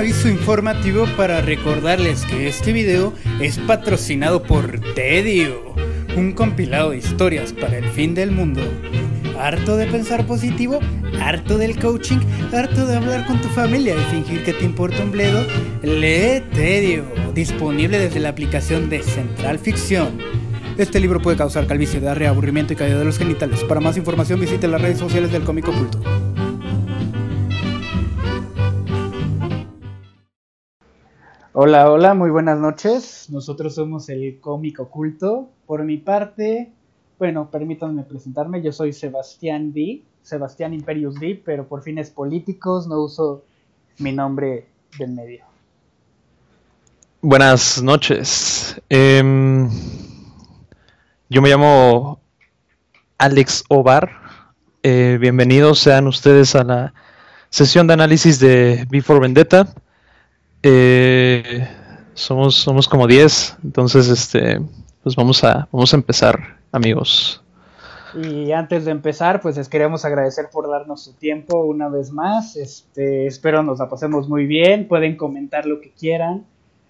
Aviso informativo para recordarles que este video es patrocinado por Tedio, un compilado de historias para el fin del mundo. ¿Harto de pensar positivo? ¿Harto del coaching? ¿Harto de hablar con tu familia y fingir que te importa un bledo? Lee Tedio, disponible desde la aplicación de Central Ficción. Este libro puede causar calvicie, diarrea, aburrimiento y caída de los genitales. Para más información visite las redes sociales del cómico oculto. Hola, hola, muy buenas noches. Nosotros somos el cómico oculto. Por mi parte, bueno, permítanme presentarme. Yo soy Sebastián D, Sebastián Imperius D, pero por fines políticos no uso mi nombre del medio. Buenas noches. Em, yo me llamo Alex Ovar. Eh, bienvenidos sean ustedes a la sesión de análisis de Before Vendetta. Eh, somos, somos como 10, entonces este, pues vamos a, vamos a empezar, amigos. Y antes de empezar, pues les queremos agradecer por darnos su tiempo una vez más. Este, espero nos la pasemos muy bien. Pueden comentar lo que quieran,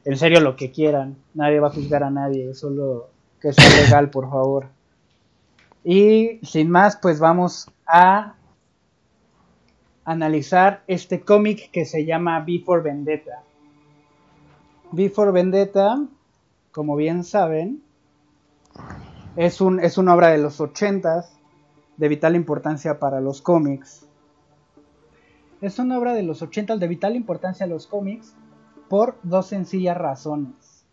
en serio lo que quieran. Nadie va a juzgar a nadie, solo que sea legal, por favor. Y sin más, pues vamos a analizar este cómic que se llama Before Vendetta. Before Vendetta, como bien saben, es, un, es una obra de los 80 de vital importancia para los cómics. Es una obra de los 80 de vital importancia a los cómics por dos sencillas razones.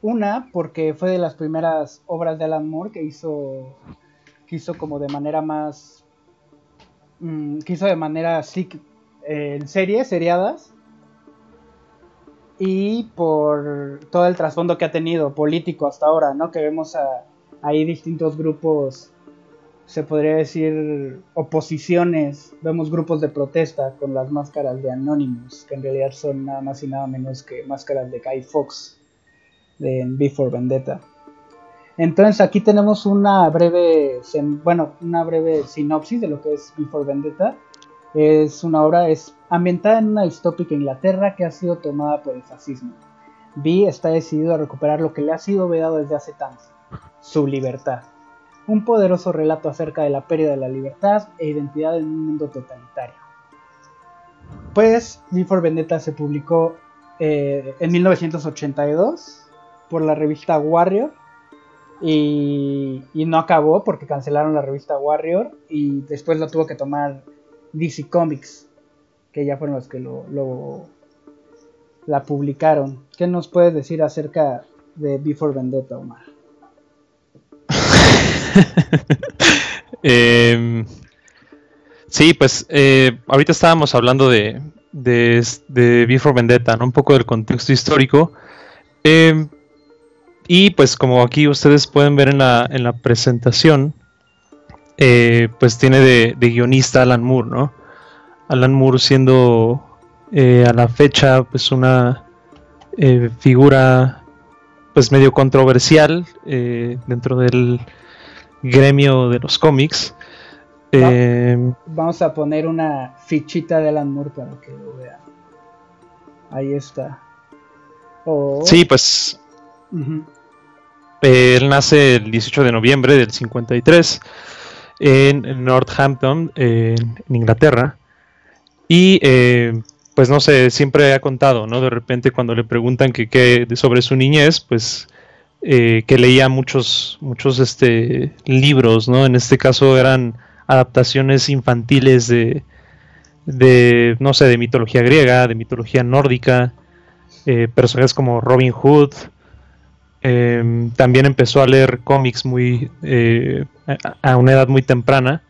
Una, porque fue de las primeras obras de Alan Moore que hizo, que hizo como de manera más... Mm, que hizo de manera eh, en series, seriadas, y por todo el trasfondo que ha tenido político hasta ahora, ¿no? Que vemos a, ahí distintos grupos, se podría decir oposiciones, vemos grupos de protesta con las máscaras de Anonymous, que en realidad son nada más y nada menos que máscaras de Guy Fox de Before Vendetta. Entonces aquí tenemos una breve, bueno, una breve sinopsis de lo que es Before Vendetta es una obra es ambientada en una distópica Inglaterra que ha sido tomada por el fascismo. Vi está decidido a recuperar lo que le ha sido vedado desde hace tanto, su libertad. Un poderoso relato acerca de la pérdida de la libertad e identidad en un mundo totalitario. Pues, V for Vendetta se publicó eh, en 1982 por la revista Warrior y, y, no acabó porque cancelaron la revista Warrior y después la tuvo que tomar DC Comics, que ya fueron los que lo, la publicaron. ¿Qué nos puedes decir acerca de Before Vendetta, Omar? eh, sí, pues eh, ahorita estábamos hablando de, Before Vendetta, ¿no? un poco del contexto histórico. Em, y pues como aquí ustedes pueden ver en la, en la presentación, eh, pues tiene de, guionista Alan Moore, ¿no? Alan Moore siendo eh, a la fecha pues una eh, figura pues medio controversial dentro del gremio de los cómics. Vamos a poner una fichita de Alan Moore para que lo vean. Ahí está. Sí, pues él nace el 18 de noviembre del 53 en Northampton, en Inglaterra. Y eh, pues no sé, siempre ha contado, ¿no? De repente cuando le preguntan que, sobre su niñez, pues eh, que leía muchos, muchos este, libros, ¿no? En este caso eran adaptaciones infantiles de, de no sé, de mitología griega, de mitología nórdica, eh, personajes como Robin Hood, Em, también empezó a leer cómics muy eh, a una edad muy temprana,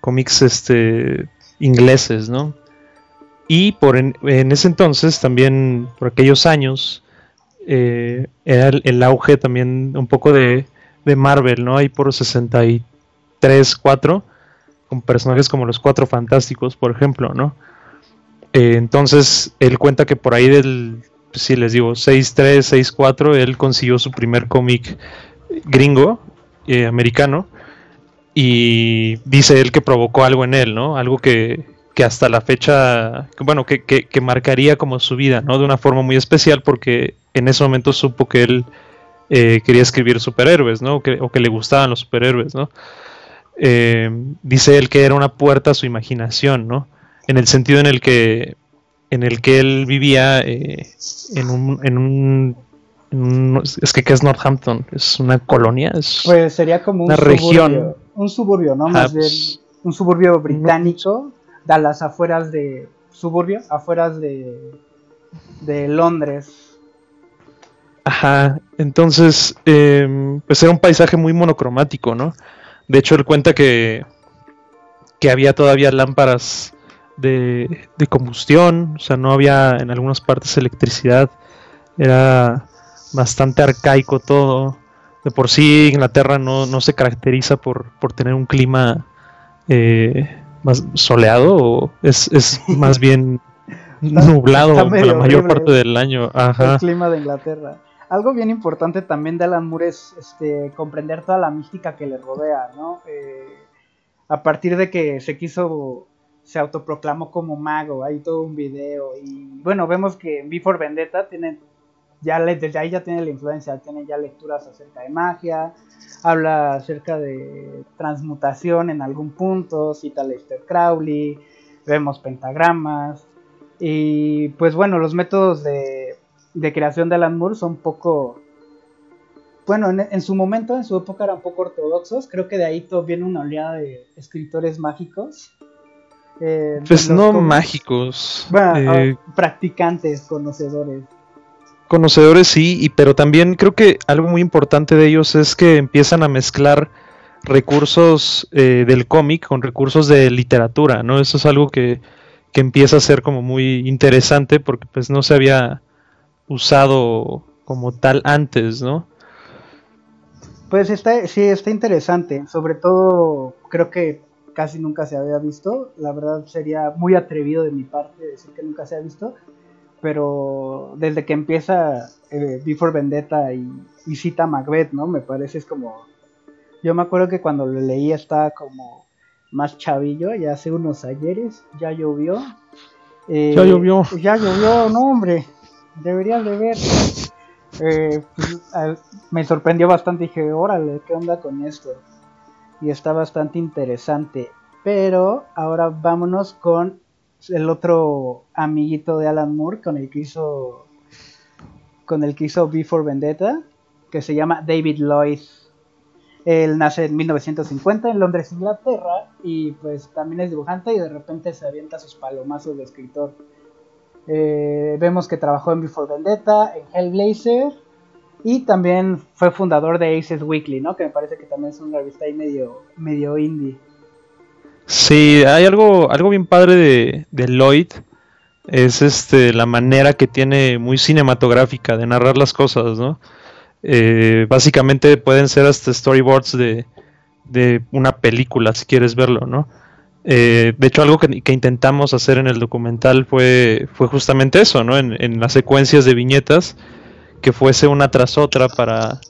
cómics este, ingleses, ¿no? Y por en, ese entonces, también por aquellos años, eh, era el, auge también un poco de, Marvel, ¿no? Ahí por 63, 4, con personajes como los Cuatro Fantásticos, por ejemplo, ¿no? Eh, entonces, él cuenta que por ahí del si les digo, 6-3, 6-4, él consiguió su primer cómic gringo, eh, americano, y dice él que provocó algo en él, ¿no? Algo que, que hasta la fecha, bueno, que, que, marcaría como su vida, ¿no? De una forma muy especial porque en ese momento supo que él eh, quería escribir superhéroes, ¿no? O que, o que, le gustaban los superhéroes, ¿no? Eh, dice él que era una puerta a su imaginación, ¿no? En el sentido en el que, en el que él vivía eh, en, un, en, un, Es que ¿qué es Northampton? ¿Es una colonia? ¿Es pues sería como una región. Un suburbio, ¿no? Más bien un suburbio británico a las afueras de suburbio, afueras de, de Londres. Ajá, entonces, em, pues era un paisaje muy monocromático, ¿no? De hecho, él cuenta que, que había todavía lámparas de, de combustión, o sea, no había en algunas partes electricidad, era bastante arcaico todo. De por sí Inglaterra no, no se caracteriza por, por tener un clima eh, más soleado o es, más bien nublado la mayor parte del año. El clima de Inglaterra. Algo bien importante también de Alan Moore es este, comprender toda la mística que le rodea, ¿no? Eh, a partir de que se quiso, se autoproclamó como mago, hay todo un video y bueno, vemos que Before Vendetta tiene ya desde ahí ya tiene la influencia, tiene ya lecturas acerca de magia, habla acerca de transmutación en algún punto, cita a Lester Crowley, vemos pentagramas y pues bueno, los métodos de, creación de Alan Moore son poco, bueno, en, su momento, en su época eran poco ortodoxos, creo que de ahí todo viene una oleada de escritores mágicos. Eh, pues no mágicos. Eh, practicantes, conocedores. Conocedores sí, y, pero también creo que algo muy importante de ellos es que empiezan a mezclar recursos eh, del cómic con recursos de literatura, ¿no? Eso es algo que, que, empieza a ser como muy interesante porque pues no se había usado como tal antes, ¿no? Pues está, sí, está interesante, sobre todo creo que casi nunca se había visto, la verdad sería muy atrevido de mi parte decir que nunca se ha visto, pero desde que empieza eh, Before Vendetta y, cita Macbeth, ¿no? Me parece es como... Yo me acuerdo que cuando lo leí estaba como más chavillo, ya hace unos ayeres, ya llovió. Eh, ya llovió. Ya llovió, no hombre, deberías de ver. Eh, pues, me sorprendió bastante, dije, órale, ¿qué onda con esto? Y está bastante interesante. Pero ahora vámonos con el otro amiguito de Alan Moore con el que hizo con el que hizo Before Vendetta, que se llama David Lloyd. Él nace en 1950 en Londres, Inglaterra, y pues también es dibujante y de repente se avienta sus palomazos de escritor. Eh, vemos que trabajó en Before Vendetta, en Hellblazer, y también fue fundador de Aces Weekly, ¿no? Que me parece que también es una revista ahí medio, medio indie. Sí, hay algo, algo bien padre de, de Lloyd. Es este la manera que tiene muy cinematográfica de narrar las cosas, ¿no? Eh, básicamente pueden ser hasta storyboards de, de, una película, si quieres verlo, ¿no? Eh, de hecho, algo que, intentamos hacer en el documental fue, fue justamente eso, ¿no? En las secuencias de viñetas, que fuese una tras otra para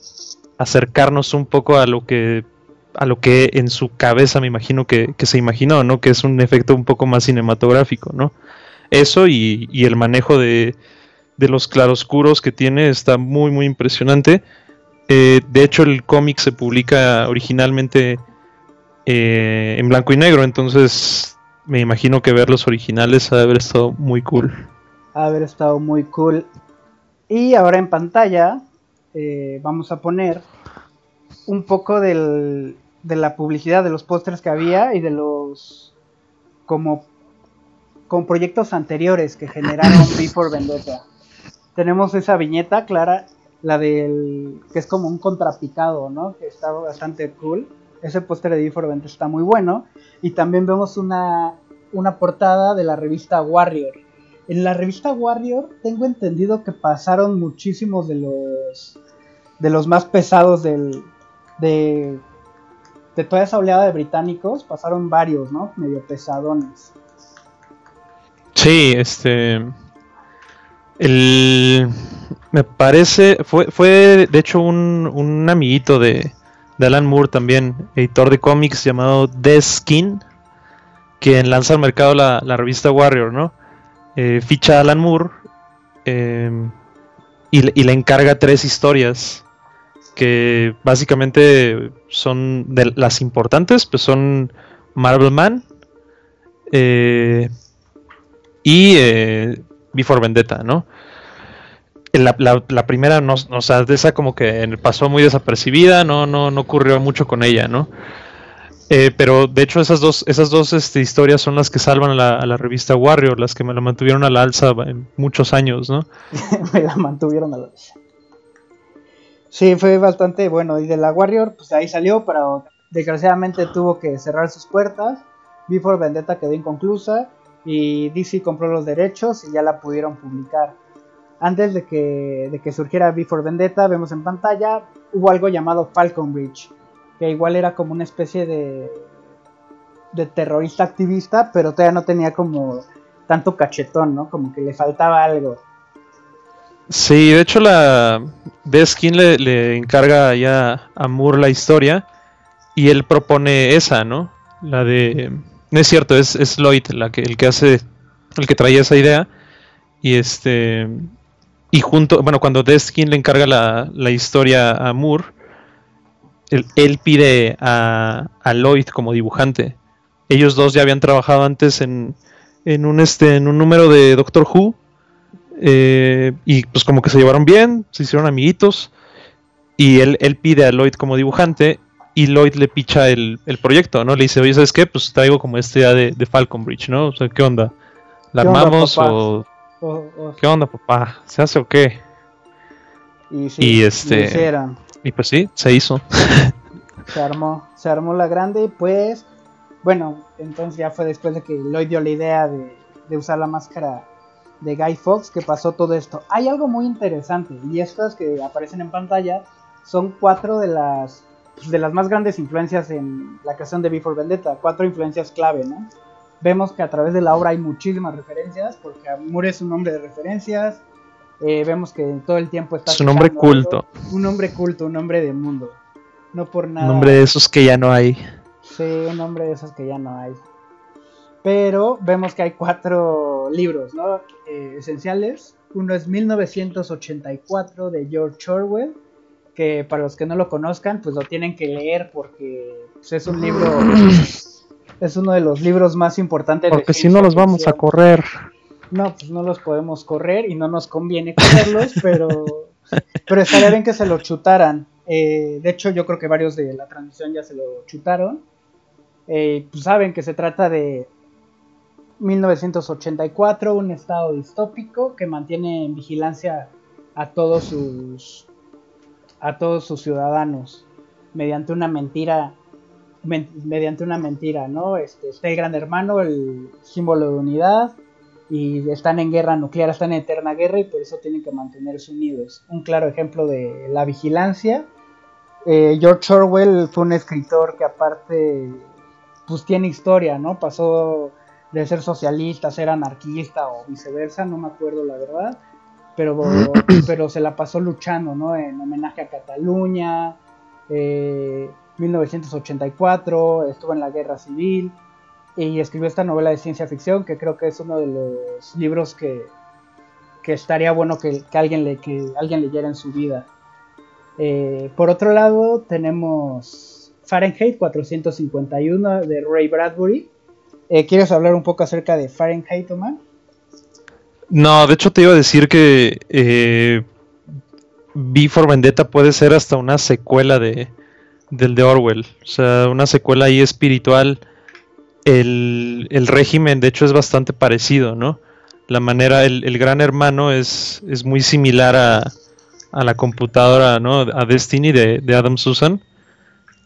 acercarnos un poco a lo que a lo que en su cabeza me imagino que, se imaginó, ¿no? Que es un efecto un poco más cinematográfico, ¿no? Eso y, el manejo de, de, los claroscuros que tiene está muy, muy impresionante. Eh, de hecho, el cómic se publica originalmente eh, en blanco y negro, entonces me imagino que ver los originales ha de haber estado muy cool. Ha de haber estado muy cool. Y ahora en pantalla eh, vamos a poner un poco del, de la publicidad, de los pósters que había y de los como con proyectos anteriores que generaron Before Vendetta. Tenemos esa viñeta clara, la del que es como un contrapicado, ¿no? Que está bastante cool. Ese póster de Before Vendetta está muy bueno y también vemos una una portada de la revista Warrior. En la revista Warrior tengo entendido que pasaron muchísimos de los de los más pesados del de de toda esa oleada de británicos pasaron varios, ¿no? Medio pesadones. Sí, este. El. Me parece. Fue, fue de hecho un, un amiguito de, de Alan Moore también, editor de cómics llamado The Skin, quien lanza al mercado la, revista Warrior, ¿no? Eh, ficha a Alan Moore em, y, le encarga tres historias que básicamente son de las importantes, pues son Marvel Man eh, y eh, Before Vendetta, ¿no? La, la, primera, no, o sea, de esa como que pasó muy desapercibida, no, no, no ocurrió mucho con ella, ¿no? Eh, pero de hecho esas dos, esas dos este, historias son las que salvan a la, revista Warrior, las que me la mantuvieron a la alza en muchos años, ¿no? me la mantuvieron a la alza. Sí, fue bastante bueno. Y de la Warrior, pues ahí salió, pero desgraciadamente tuvo que cerrar sus puertas. Before Vendetta quedó inconclusa y DC compró los derechos y ya la pudieron publicar. Antes de que, de que surgiera Before Vendetta, vemos en pantalla, hubo algo llamado Falcon Bridge que igual era como una especie de, de terrorista activista, pero todavía no tenía como tanto cachetón, ¿no? Como que le faltaba algo. Sí, de hecho la Deskin le, le encarga ya a Moore la historia y él propone esa, ¿no? La de... No es cierto, es, es Lloyd la que, el que hace, el que traía esa idea. Y este... Y junto, bueno, cuando Deskin le encarga la, la historia a Moore, él, pide a, Lloyd como dibujante. Ellos dos ya habían trabajado antes en, en un este en un número de Doctor Who eh, y pues como que se llevaron bien, se hicieron amiguitos y él, él pide a Lloyd como dibujante y Lloyd le picha el, proyecto, ¿no? Le dice, oye, ¿sabes qué? Pues traigo como esta idea de, de Falcon Bridge, ¿no? O sea, ¿qué onda? ¿La armamos o, ¿Qué onda, papá? ¿Se hace o qué? Y, sí, este... Y pues sí, se hizo. Se armó, se armó la grande y pues, bueno, entonces ya fue después de que Lloyd dio la idea de, usar la máscara de Guy Fox que pasó todo esto. Hay algo muy interesante y estas que aparecen en pantalla son cuatro de las de las más grandes influencias en la creación de Before Vendetta, cuatro influencias clave, ¿no? Vemos que a través de la obra hay muchísimas referencias, porque Moore es un nombre de referencias, eh, vemos que todo el tiempo está... Es un hombre culto. un hombre culto, un hombre de mundo. No por nada. Un hombre de esos que ya no hay. Sí, un hombre de esos que ya no hay. Pero vemos que hay cuatro libros ¿no? Eh, esenciales. Uno es 1984 de George Orwell, que para los que no lo conozcan, pues lo tienen que leer porque pues, es un libro, es uno de los libros más importantes. Porque si no los vamos a correr no, pues no los podemos correr y no nos conviene correrlos, pero, pero estaría bien que se lo chutaran. Eh, de hecho, yo creo que varios de la transmisión ya se lo chutaron. Eh, pues saben que se trata de 1984, un estado distópico que mantiene en vigilancia a todos sus a todos sus ciudadanos mediante una mentira mediante una mentira, ¿no? Este, el gran hermano, el símbolo de unidad, y están en guerra nuclear, están en eterna guerra y por eso tienen que mantenerse unidos. Un claro ejemplo de la vigilancia. Eh, George Orwell fue un escritor que aparte pues tiene historia, ¿no? Pasó de ser socialista a ser anarquista o viceversa, no me acuerdo la verdad, pero, pero se la pasó luchando, ¿no? En homenaje a Cataluña, 1984, eh, estuvo en la guerra civil y escribió esta novela de ciencia ficción que creo que es uno de los libros que, estaría bueno que, alguien le, que alguien leyera en su vida. Eh, por otro lado tenemos Fahrenheit 451 de Ray Bradbury. Eh, ¿Quieres hablar un poco acerca de Fahrenheit, Omar? No, de hecho te iba a decir que eh, V for Vendetta puede ser hasta una secuela de, del de Orwell. O sea, una secuela ahí espiritual el, régimen de hecho es bastante parecido, ¿no? La manera, el, gran hermano es, es muy similar a, a, la computadora, ¿no? A Destiny de, Adam Susan.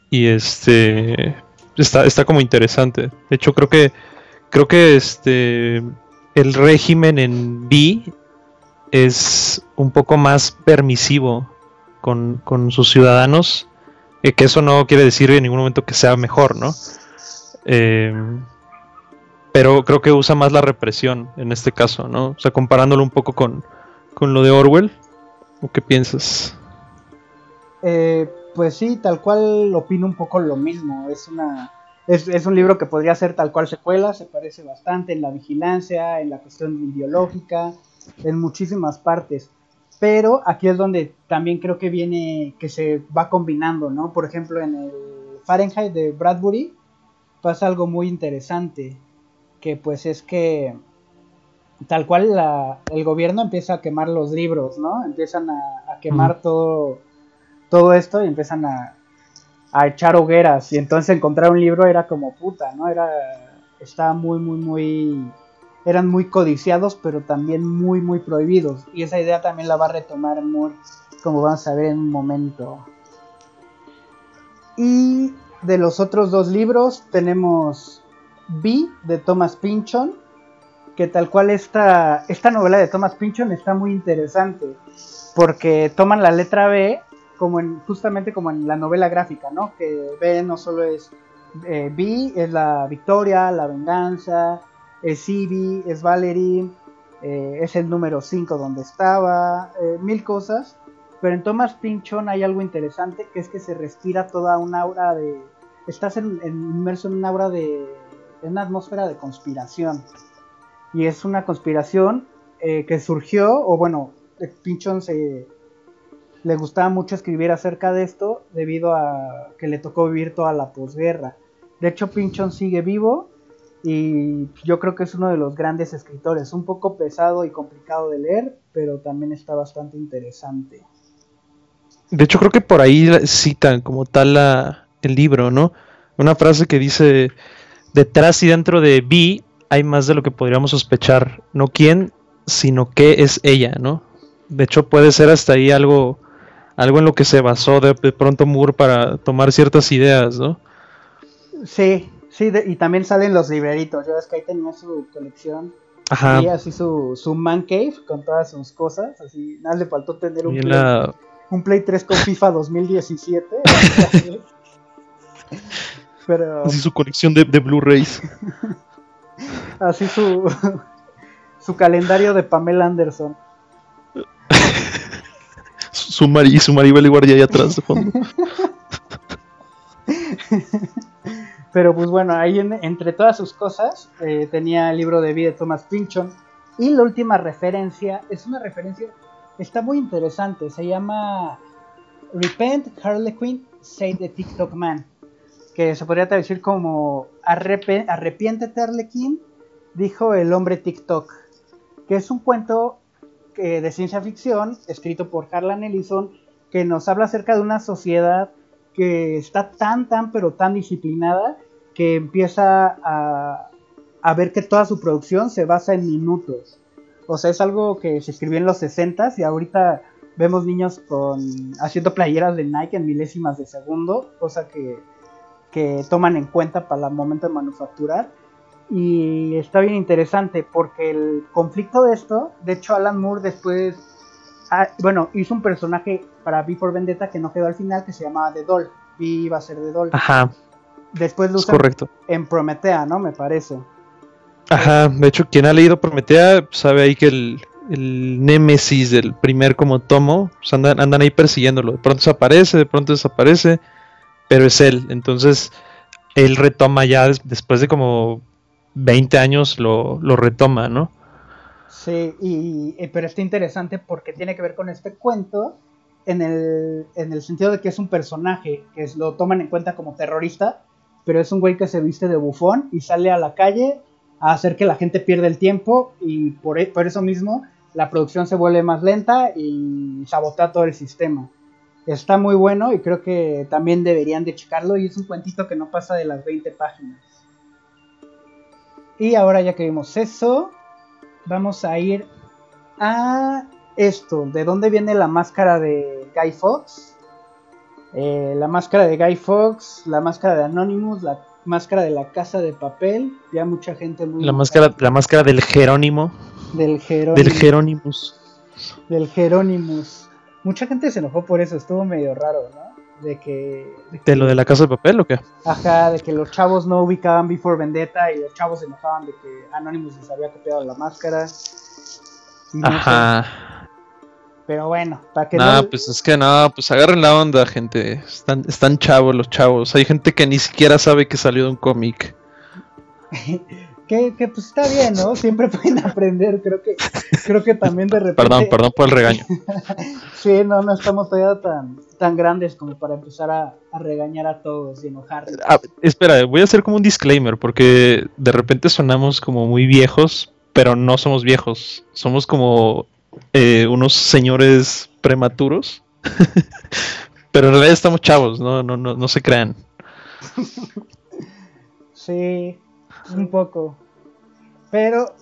Y este está, está como interesante. De hecho, creo que creo que este el régimen en B es un poco más permisivo con, con sus ciudadanos. Eh, que eso no quiere decir en ningún momento que sea mejor, ¿no? Eh, pero creo que usa más la represión en este caso, ¿no? O sea, comparándolo un poco con, lo de Orwell. ¿O qué piensas? Eh, pues sí, tal cual opino un poco lo mismo. Es una es, un libro que podría ser tal cual secuela, se parece bastante en la vigilancia, en la cuestión ideológica, en muchísimas partes. Pero aquí es donde también creo que viene, que se va combinando, ¿no? Por ejemplo, en el Fahrenheit de Bradbury pasa algo muy interesante, que pues es que tal cual el gobierno empieza a quemar los libros, ¿no? Empiezan a, quemar todo, todo esto y empiezan a, a echar hogueras y entonces encontrar un libro era como puta, ¿no? Era estaba muy muy muy eran muy codiciados, pero también muy muy prohibidos y esa idea también la va a retomar Moore, como vamos a ver en un momento. Y de los otros dos libros tenemos B de Thomas Pynchon, que tal cual esta, esta novela de Thomas Pynchon está muy interesante, porque toman la letra B como en, justamente como en la novela gráfica, ¿no? Que B no solo es eh, B, es la victoria, la venganza, es Ivy, es Valerie, eh, es el número 5 donde estaba, eh, mil cosas. Pero en Thomas Pinchon hay algo interesante que es que se respira toda una aura de. Estás inmerso en una aura de. en una atmósfera de conspiración. Y es una conspiración que surgió, o bueno, Pinchon se, le gustaba mucho escribir acerca de esto debido a que le tocó vivir toda la posguerra. De hecho, Pinchon sigue vivo y yo creo que es uno de los grandes escritores, un poco pesado y complicado de leer, pero también está bastante interesante. De hecho, creo que por ahí citan como tal el libro, ¿no? Una frase que dice, detrás y dentro de Vi hay más de lo que podríamos sospechar, no quién, sino qué es ella, ¿no? De hecho, puede ser hasta ahí algo algo en lo que se basó de, pronto Moore para tomar ciertas ideas, ¿no? Sí, sí, y también salen los libreritos. Yo es que ahí tenía su colección. Ajá. Y así su, su man cave con todas sus cosas. Así, nada le faltó tener un, play, un Play 3 con FIFA 2017. Pero... Así su colección de, de Blu-rays. así su, su calendario de Pamela Anderson su, mari, su Maribel Guardia ahí atrás de fondo. Pero pues bueno, ahí entre todas sus cosas eh, tenía el libro de vida de Thomas Pynchon. Y la última referencia es una referencia, está muy interesante, se llama Repent Harlequin, Say the TikTok Man. Que se podría traducir como Arrepiéntete Harlequin, dijo el hombre TikTok. Que es un cuento de ciencia ficción, escrito por Harlan Ellison, que nos habla acerca de una sociedad que está tan, tan, pero tan disciplinada que empieza a, a ver que toda su producción se basa en minutos. O sea, es algo que se escribió en los 60 y ahorita vemos niños con haciendo playeras de Nike en milésimas de segundo, cosa que, que toman en cuenta para el momento de manufacturar y está bien interesante porque el conflicto de esto, de hecho Alan Moore después, ah, bueno, hizo un personaje para V for Vendetta que no quedó al final que se llamaba The Doll, V iba a ser The Doll. Ajá. Después lo usan correcto. en Prometea, ¿no? Me parece. Ajá, de hecho quien ha leído Prometea sabe ahí que el, el némesis del primer como tomo, pues andan, andan ahí persiguiéndolo, de pronto desaparece, de pronto desaparece, pero es él, entonces él retoma ya después de como 20 años lo, retoma, ¿no? Sí, y, eh, pero está interesante porque tiene que ver con este cuento en el, en el sentido de que es un personaje que lo toman en cuenta como terrorista, pero es un güey que se viste de bufón y sale a la calle a hacer que la gente pierda el tiempo y por, e, por eso mismo la producción se vuelve más lenta y sabotea todo el sistema. Está muy bueno y creo que también deberían de checarlo y es un cuentito que no pasa de las 20 páginas. Y ahora ya que vimos eso, vamos a ir a esto. ¿De dónde viene la máscara de Guy Fox? Eh, la máscara de Guy Fox, la máscara de Anonymous, la máscara de la casa de papel. Ya mucha gente muy. La máscara, la máscara del Jerónimo. Del Jerónimo. Del Jerónimus. Del Jerónimus. Mucha gente se enojó por eso, estuvo medio raro, ¿no? de que, de lo de la casa de papel o qué? Ajá, de que los chavos no ubicaban Before Vendetta y los chavos se enojaban de que Anonymous les había copiado la máscara. Ajá. Pero bueno, para que no... pues es que no, pues agarren la onda, gente. Están, están chavos los chavos. Hay gente que ni siquiera sabe que salió de un cómic. que, que, pues está bien, ¿no? Siempre pueden aprender, creo que, creo que también de repente. Perdón, perdón por el regaño. sí, no, no estamos todavía tan, tan grandes como para empezar a, regañar a todos y enojarnos. Ah, espera, voy a hacer como un disclaimer, porque de repente sonamos como muy viejos, pero no somos viejos. Somos como eh, unos señores prematuros. Pero en realidad estamos chavos, no, no, no, no se crean. Sí, un poco. Pero,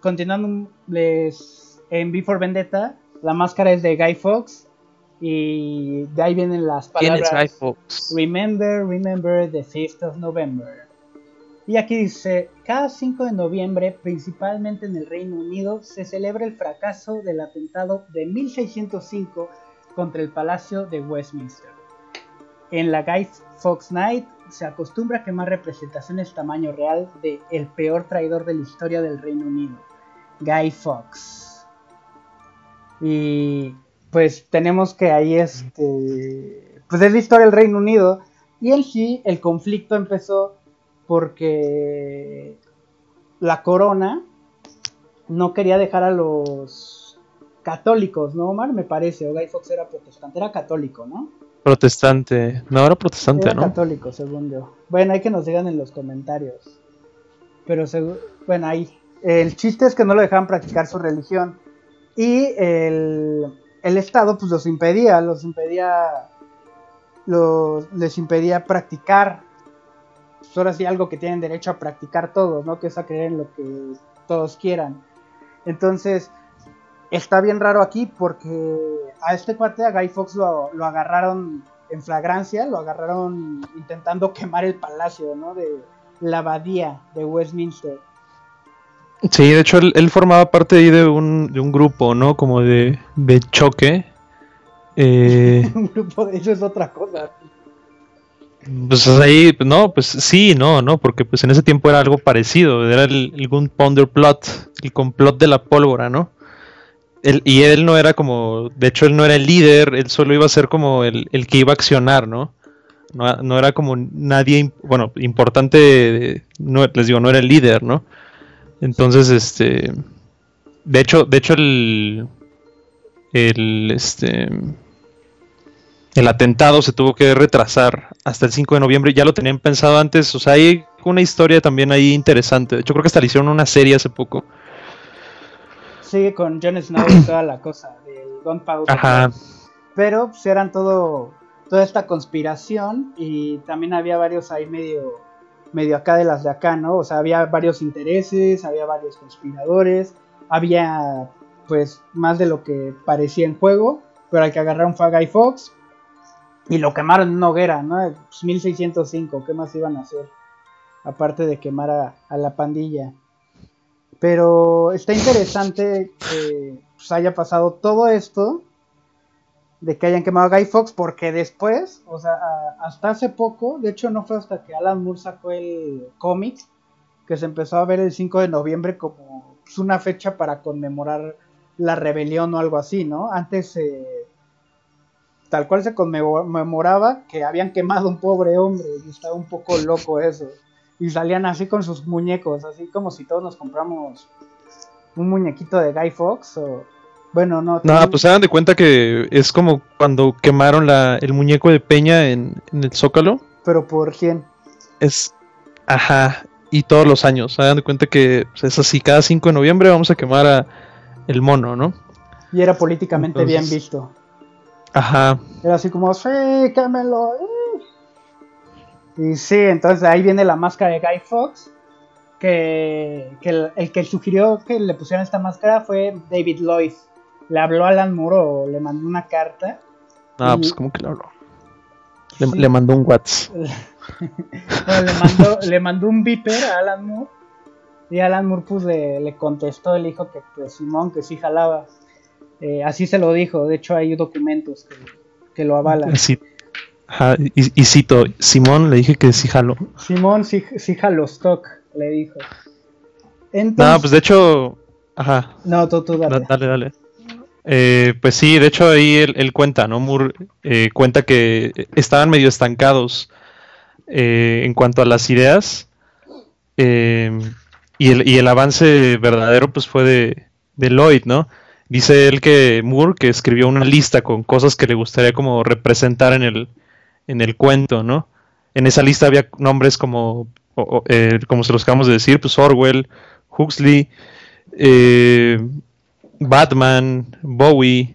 continuando, les, en Before Vendetta, la máscara es de Guy Fox. Y de ahí vienen las palabras. ¿Quién es Guy Fox? Remember, remember the 5th of November. Y aquí dice, cada 5 de noviembre, principalmente en el Reino Unido, se celebra el fracaso del atentado de 1605 contra el Palacio de Westminster. En la Guy Fawkes Night se acostumbra a quemar representaciones tamaño real de el peor traidor de la historia del Reino Unido, Guy Fawkes. Y pues tenemos que ahí este pues es la historia del Reino Unido y en sí el conflicto empezó porque la corona no quería dejar a los católicos, ¿no, Omar? Me parece, o Guy Fox era protestante, era católico, ¿no? Protestante, no, era protestante, era católico, según yo. Bueno, hay que nos digan en los comentarios. Pero, bueno, ahí. El chiste es que no lo dejaban practicar su religión. Y el, el Estado, pues los impedía, los impedía, los, les impedía practicar pues ahora sí algo que tienen derecho a practicar todos, ¿no? Que es a creer en lo que todos quieran. Entonces, está bien raro aquí porque a este cuate, a Guy Fox, lo, agarraron en flagrancia, lo agarraron intentando quemar el palacio, ¿no? De la abadía de Westminster. Sí, de hecho él, formaba parte ahí de un, de un grupo, ¿no? Como de, de choque. Eh... un grupo de eso es otra cosa. Pues ahí, no, pues sí, no, no, porque pues en ese tiempo era algo parecido, era el, el Gunpowder Plot, el complot de la pólvora, ¿no? Y él no era como, de hecho él no era el líder, él solo iba a ser como el, que iba a accionar, ¿no? ¿no? era como nadie, bueno, importante, no, les digo, no era el líder, ¿no? Entonces, este, de hecho, de hecho el, el, este, el atentado se tuvo que retrasar hasta el 5 de noviembre. Ya lo tenían pensado antes. O sea, hay una historia también ahí interesante. De hecho, creo que hasta le hicieron una serie hace poco. Sí, con Jon Snow y toda la cosa del Gunpowder. Ajá. Pero pues, eran todo, toda esta conspiración y también había varios ahí medio, medio acá de las de acá, ¿no? O sea, había varios intereses, había varios conspiradores, había pues más de lo que parecía en juego, pero al que agarraron fue a Guy Fox, y lo quemaron en una hoguera, ¿no? 1605, pues, ¿qué más iban a hacer? Aparte de quemar a, la pandilla. Pero está interesante que pues, haya pasado todo esto, de que hayan quemado a Guy Fox, porque después, o sea, hasta hace poco, de hecho no fue hasta que Alan Moore sacó el cómic, que se empezó a ver el 5 de noviembre como pues, una fecha para conmemorar la rebelión o algo así, ¿no? Antes eh, tal cual se conmemoraba que habían quemado un pobre hombre y estaba un poco loco eso. Y salían así con sus muñecos, así como si todos nos compramos un muñequito de Guy Fox o... Bueno, no. No, pues se dan de cuenta que es como cuando quemaron la, el muñeco de Peña en, el Zócalo. ¿Pero por quién? Es... Ajá, y todos los años. Se dan de cuenta que pues, es así, cada 5 de noviembre vamos a quemar a el mono, ¿no? Y era políticamente bien visto. Ajá. Era así como, sí, quémelo. Y sí, entonces ahí viene la máscara de Guy Fox. Que, el, que sugirió que le pusieran esta máscara fue David Lloyd. Le habló a Alan Moore o le mandó una carta. Ah, pues ¿cómo que le habló? Le, mandó un WhatsApp. le, mandó, le mandó un viper a Alan Moore. Y Alan Moore pues le, contestó, le dijo que pues Simón, que sí jalaba. Eh, así se lo dijo, de hecho hay documentos que, lo avalan. Y, cito, Simón le dije que sí jaló. Simón sí, sí jaló stock, le dijo. no, pues de hecho, ajá. No, tú, tú dale. Dale, dale. Eh, pues sí, de hecho ahí él, cuenta, ¿no? Moore eh, cuenta que estaban medio estancados eh, en cuanto a las ideas y el, y, el, avance verdadero pues fue de, de, Lloyd, ¿no? Dice él que Moore que escribió una lista con cosas que le gustaría como representar en el, en el cuento, ¿no? En esa lista había nombres como, como se los acabamos de decir, pues Orwell, Huxley, eh, Batman, Bowie,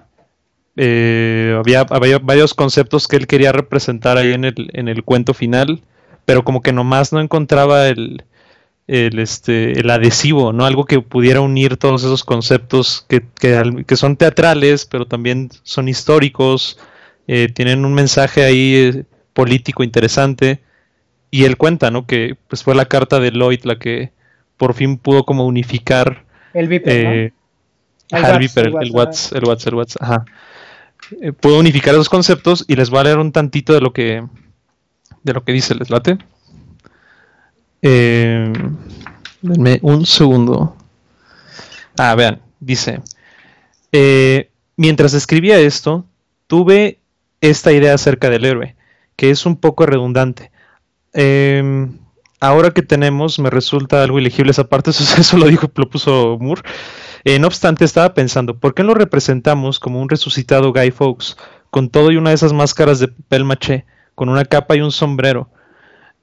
eh, había, varios conceptos que él quería representar ahí en el, en el cuento final, pero como que nomás no encontraba el, el, este, el adhesivo, ¿no? Algo que pudiera unir todos esos conceptos que, que, son teatrales, pero también son históricos, eh, tienen un mensaje ahí eh, político interesante. Y él cuenta, ¿no? Que pues fue la carta de Lloyd la que por fin pudo como unificar el Viper, el, el, Watts, el Watts, el Watts, ajá. Eh, puedo unificar esos conceptos y les voy a leer un tantito de lo que de lo que dice, ¿les late? Eh, denme un segundo. Ah, vean, dice. Eh, mientras escribía esto, tuve esta idea acerca del héroe, que es un poco redundante. Em, ahora que tenemos, me resulta algo ilegible esa parte, eso, eso lo dijo, lo puso Moore. Eh, no obstante, estaba pensando, ¿por qué no lo representamos como un resucitado Guy Fawkes, con todo y una de esas máscaras de papel maché, con una capa y un sombrero?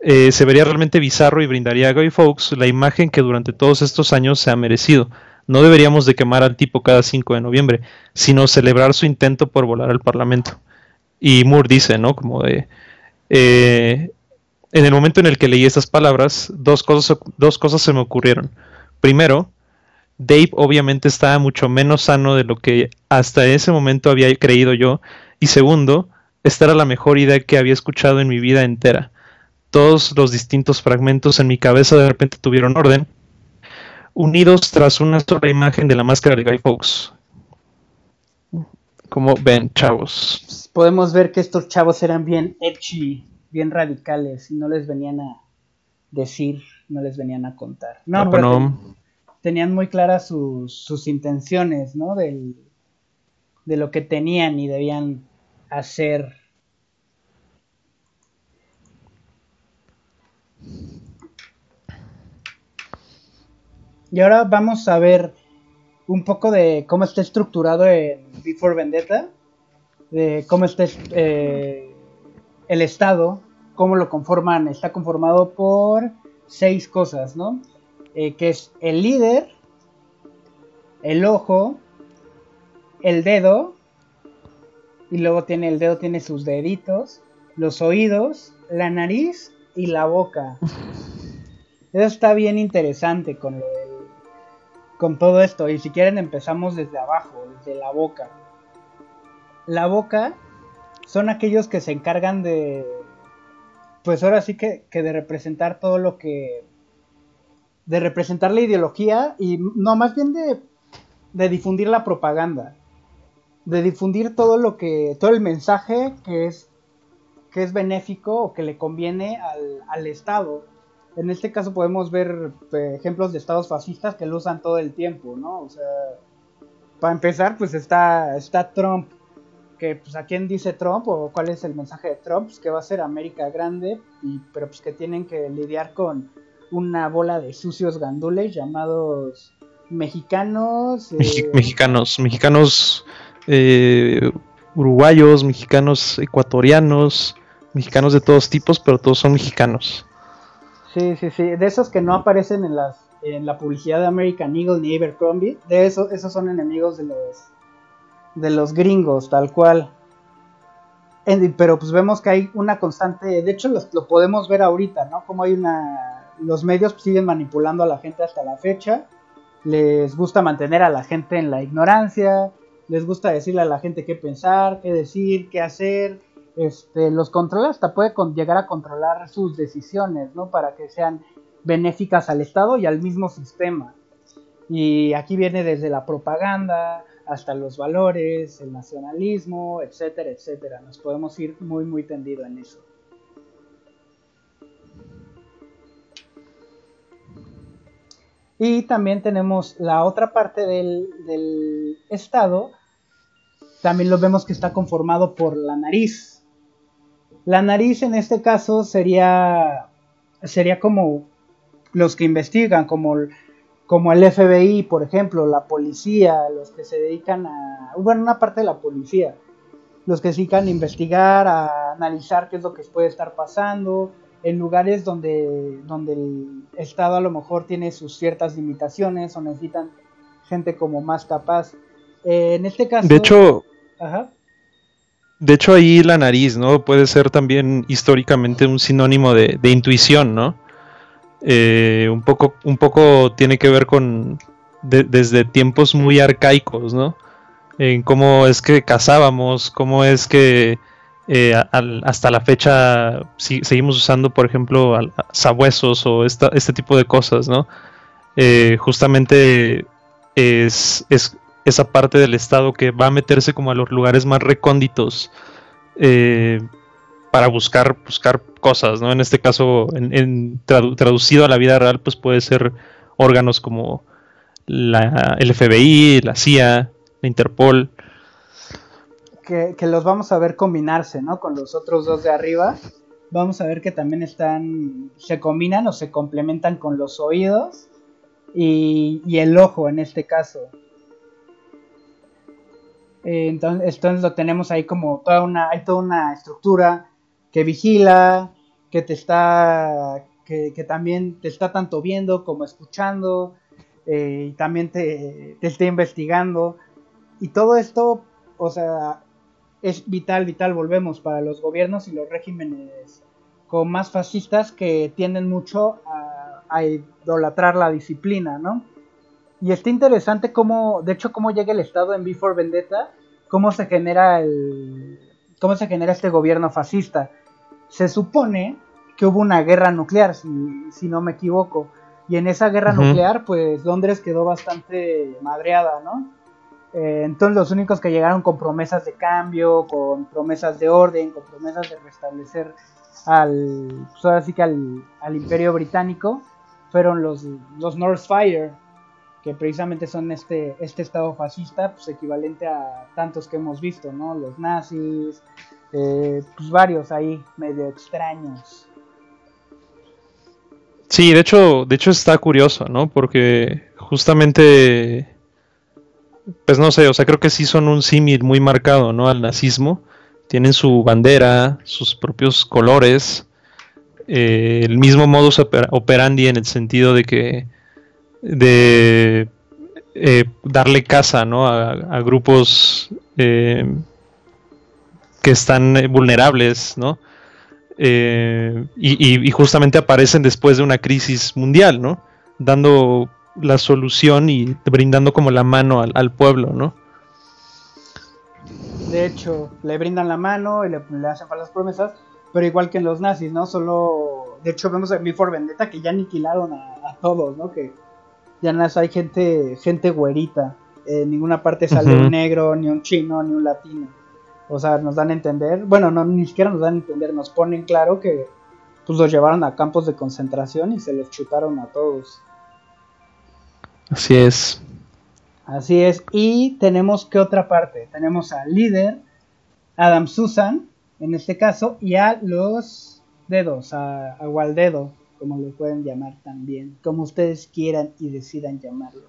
Eh, se vería realmente bizarro y brindaría a Guy Fawkes la imagen que durante todos estos años se ha merecido. No deberíamos de quemar al tipo cada 5 de noviembre, sino celebrar su intento por volar al Parlamento. Y Moore dice, ¿no? Como de... Eh, en el momento en el que leí estas palabras, dos cosas, dos cosas se me ocurrieron. Primero, Dave obviamente estaba mucho menos sano de lo que hasta ese momento había creído yo. Y segundo, esta era la mejor idea que había escuchado en mi vida entera. Todos los distintos fragmentos en mi cabeza de repente tuvieron orden, unidos tras una sola imagen de la máscara de Guy Fawkes. Como ven, chavos. Podemos ver que estos chavos eran bien edgy, bien radicales, y no les venían a decir, no les venían a contar. No, pero tenían muy claras sus, sus intenciones, ¿no? Del, de lo que tenían y debían hacer. Y ahora vamos a ver un poco de cómo está estructurado en Before Vendetta, de cómo está eh, el Estado, cómo lo conforman. Está conformado por seis cosas, ¿no? Eh, que es el líder, el ojo, el dedo, y luego tiene el dedo, tiene sus deditos, los oídos, la nariz y la boca. Eso está bien interesante con, con todo esto. Y si quieren empezamos desde abajo, desde la boca. La boca son aquellos que se encargan de, pues ahora sí que, de representar todo lo que de representar la ideología y no, más bien de, de difundir la propaganda, de difundir todo lo que, todo el mensaje que es, que es benéfico o que le conviene al, al Estado. En este caso podemos ver eh, ejemplos de estados fascistas que lo usan todo el tiempo, ¿no? O sea, para empezar, pues está, está Trump, que pues a quién dice Trump o cuál es el mensaje de Trump, pues que va a ser América grande, y, pero pues que tienen que lidiar con una bola de sucios gandules llamados mexicanos. Eh, mexicanos, mexicanos eh, uruguayos, mexicanos ecuatorianos, mexicanos de todos tipos, pero todos son mexicanos. Sí, sí, sí, de esos que no aparecen en las en la publicidad de American Eagle ni Abercrombie, de esos esos son enemigos de los de los gringos, tal cual. pero pues vemos que hay una constante, de hecho lo podemos ver ahorita, ¿no? Como hay una los medios siguen manipulando a la gente hasta la fecha. Les gusta mantener a la gente en la ignorancia. Les gusta decirle a la gente qué pensar, qué decir, qué hacer. Este, los controla hasta puede llegar a controlar sus decisiones, ¿no? Para que sean benéficas al Estado y al mismo sistema. Y aquí viene desde la propaganda hasta los valores, el nacionalismo, etcétera, etcétera. Nos podemos ir muy, muy tendido en eso. Y también tenemos la otra parte del, Estado, también lo vemos que está conformado por la nariz. La nariz en este caso sería, sería como los que investigan, como, como el FBI, por ejemplo, la policía, los que se dedican a, bueno, una parte de la policía, los que se dedican a investigar, a analizar qué es lo que puede estar pasando, en lugares donde, donde el Estado a lo mejor tiene sus ciertas limitaciones o necesitan gente como más capaz. Eh, en este caso... De hecho... De hecho ahí la nariz, ¿no? Puede ser también históricamente un sinónimo de, intuición, ¿no? Eh, un, poco, un poco tiene que ver con... desde tiempos muy arcaicos, ¿no? En cómo es que cazábamos, cómo es que eh, hasta la fecha seguimos usando, por ejemplo, sabuesos o este tipo de cosas, ¿no? Eh, justamente es, esa parte del Estado que va a meterse como a los lugares más recónditos eh, para buscar, buscar cosas, ¿no? En este caso, en, traducido a la vida real, pues puede ser órganos como la, el FBI, la CIA, la Interpol, que, los vamos a ver combinarse, ¿no? Con los otros dos de arriba. Vamos a ver que también están, se combinan o se complementan con los oídos y, el ojo en este caso. Eh, entonces, lo tenemos ahí como toda una, hay toda una estructura que vigila, que te está, que, también te está tanto viendo como escuchando, eh, y también te, te está investigando. Y todo esto, o sea, es vital, vital, volvemos para los gobiernos y los regímenes con más fascistas que tienden mucho a, idolatrar la disciplina, ¿no? Y está interesante cómo, de hecho, cómo llega el Estado en Before Vendetta, cómo se genera el, cómo se genera este gobierno fascista. Se supone que hubo una guerra nuclear, si, si no me equivoco, y en esa guerra nuclear, pues Londres quedó bastante madreada, ¿no? Eh, entonces los únicos que llegaron con promesas de cambio, con promesas de orden, con promesas de restablecer al, pues que al, imperio británico, fueron los, los Northfire, que precisamente son este, este estado fascista, pues equivalente a tantos que hemos visto, ¿no? Los nazis, eh, pues varios ahí medio extraños. Sí, de hecho, de hecho está curioso, ¿no? Porque justamente pues no sé, o sea, creo que sí son un símil muy marcado, ¿no? Al nazismo. Tienen su bandera, sus propios colores, eh, el mismo modus operandi en el sentido de que de eh, darle casa, ¿no? A, grupos eh, que están vulnerables, ¿no? Y, y, justamente aparecen después de una crisis mundial, ¿no? Dando la solución y brindando como la mano al, pueblo, ¿no? De hecho, le brindan la mano y le, hacen falsas promesas, pero igual que en los nazis, ¿no? Solo, de hecho, vemos en Before Vendetta que ya aniquilaron a, todos, ¿no? Que ya no hay gente, gente güerita. En ninguna parte sale un negro, ni un chino, ni un latino. O sea, nos dan a entender, bueno, no, ni siquiera nos dan a entender, nos ponen claro que pues los llevaron a campos de concentración y se los chutaron a todos. Así es. Así es. Y tenemos que otra parte. Tenemos al líder, Adam Susan, en este caso, y a los dedos, a, a Waldedo, como lo pueden llamar también, como ustedes quieran y decidan llamarlo.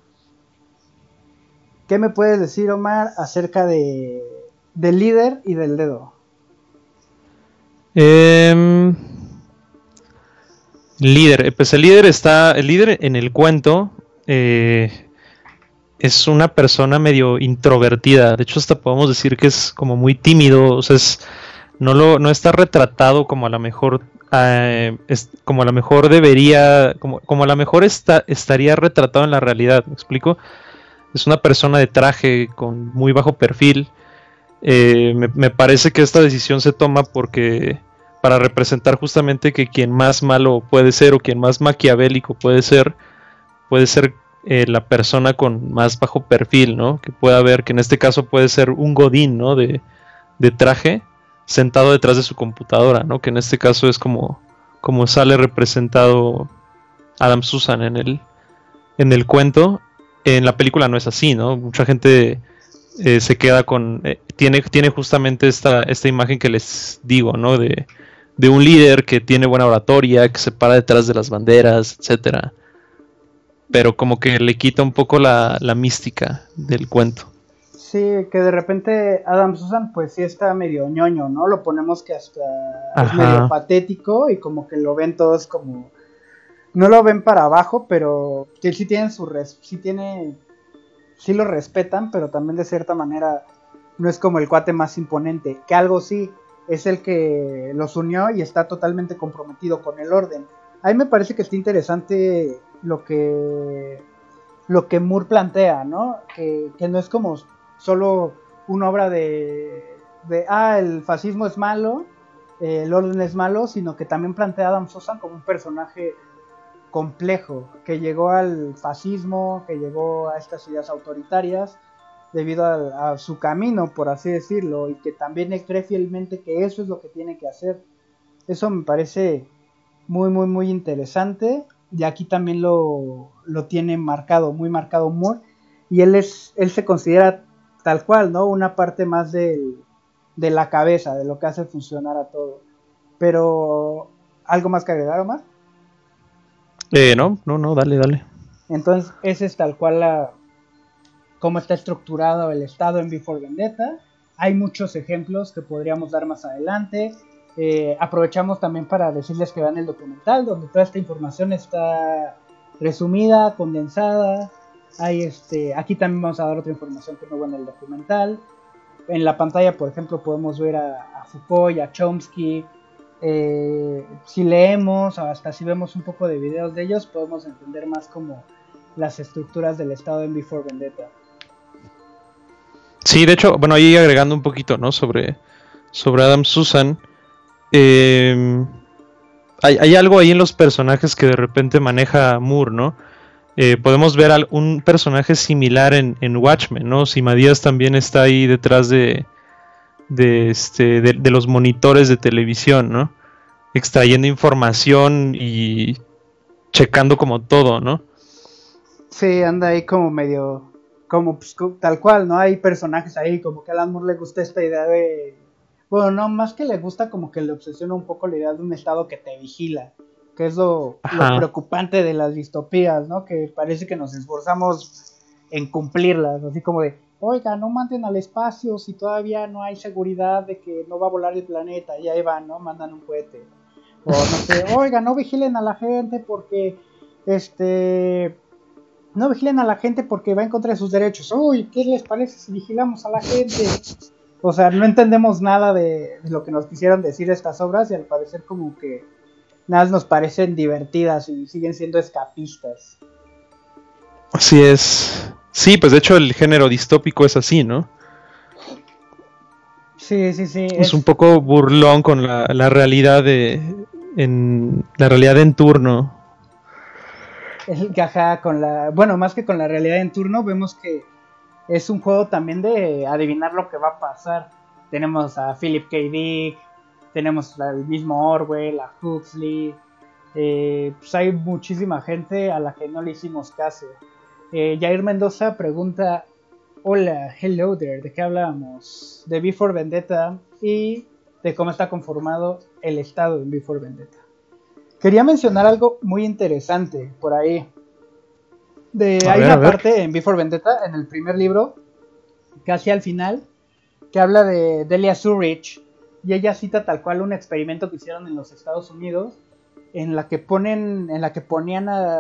¿Qué me puedes decir, Omar, acerca de, del líder y del dedo? Em, líder, pues el líder está, el líder en el cuento eh, es una persona medio introvertida. De hecho, hasta podemos decir que es como muy tímido. O sea, no, lo, no está retratado como a lo mejor. Eh, como a mejor debería. Como, como a lo mejor está, estaría retratado en la realidad. ¿Me explico? Es una persona de traje con muy bajo perfil. Eh, me, me, parece que esta decisión se toma porque para representar justamente que quien más malo puede ser o quien más maquiavélico puede ser puede ser eh, la persona con más bajo perfil, ¿no? Que pueda haber, que en este caso puede ser un godín, ¿no? De, traje sentado detrás de su computadora, ¿no? Que en este caso es como, como sale representado Adam Susan en el, en el cuento. En la película no es así, ¿no? Mucha gente eh, se queda con, eh, tiene, tiene justamente esta, esta imagen que les digo, ¿no? De, de un líder que tiene buena oratoria, que se para detrás de las banderas, etcétera. Pero como que le quita un poco la, la mística del cuento. Sí, que de repente Adam Susan pues sí está medio ñoño, ¿no? Lo ponemos que hasta es medio patético y como que lo ven todos como no lo ven para abajo, pero que sí tienen su res sí tiene sí lo respetan, pero también de cierta manera no es como el cuate más imponente, que algo sí es el que los unió y está totalmente comprometido con el orden. A mí me parece que está interesante lo que lo que Moore plantea, ¿no? Que, que no es como solo una obra de, ah, el fascismo es malo, eh, el orden es malo, sino que también plantea a Adam Sosa como un personaje complejo, que llegó al fascismo, que llegó a estas ideas autoritarias debido a, su camino, por así decirlo, y que también cree fielmente que eso es lo que tiene que hacer. Eso me parece muy, muy, muy interesante. Y aquí también lo, lo tiene marcado, muy marcado Moore. Y él, es, él se considera tal cual, ¿no? Una parte más de la cabeza, de lo que hace funcionar a todo. Pero, ¿algo más que agregar, Omar? Eh, no, no, no, dale, dale. Entonces, ese es tal cual la, cómo está estructurado el Estado en Before Vendetta. Hay muchos ejemplos que podríamos dar más adelante. Eh, aprovechamos también para decirles que vean el documental, donde toda esta información está resumida, condensada, este, aquí también vamos a dar otra información que no va en el documental. En la pantalla, por ejemplo, podemos ver a, Foucault y a Chomsky. Eh, si leemos, hasta si vemos un poco de videos de ellos, podemos entender más como las estructuras del Estado en Before Vendetta. Sí, de hecho, bueno, ahí agregando un poquito, ¿no? Sobre, sobre Adam Susan. Eh, hay, hay, algo ahí en los personajes que de repente maneja Moore, ¿no? Eh, podemos ver un personaje similar en, Watchmen, ¿no? Simadías también está ahí detrás de, este, de, los monitores de televisión, ¿no? Extrayendo información y checando como todo, ¿no? Sí, anda ahí como medio, como pues, tal cual, ¿no? Hay personajes ahí, como que a Alan le gusta esta idea de, bueno, no, más que le gusta como que le obsesiona un poco la idea de un estado que te vigila que es lo, preocupante de las distopías, ¿no? Que parece que nos esforzamos en cumplirlas, así como de, oiga, no manden al espacio si todavía no hay seguridad de que no va a volar el planeta, y ahí van, ¿no? Mandan un cohete. O no sé, oiga, no vigilen a la gente porque, este, no vigilen a la gente porque va en contra de sus derechos. Uy, ¿qué les parece si vigilamos a la gente? O sea, no entendemos nada de, de lo que nos quisieron decir estas obras y al parecer como que nada nos parecen divertidas y siguen siendo escapistas. Así es. Sí, pues de hecho el género distópico es así, ¿no? Sí, sí, sí. Es, un poco burlón con la, realidad de. En, la realidad en turno. El caja con la. Bueno, más que con la realidad en turno, vemos que es un juego también de adivinar lo que va a pasar. Tenemos a Philip K. Dick, tenemos el mismo Orwell, a Huxley, eh, pues hay muchísima gente a la que no le hicimos caso. Eh, Jair Mendoza pregunta, hola, hello there, ¿de qué hablábamos? De Before Vendetta y de cómo está conformado el estado en Before Vendetta. Quería mencionar algo muy interesante por ahí. De, hay una parte en Before Vendetta, en el primer libro, casi al final, que habla de Delia Zurich, y ella cita tal cual un experimento que hicieron en los Estados Unidos en la que ponen en la que ponían a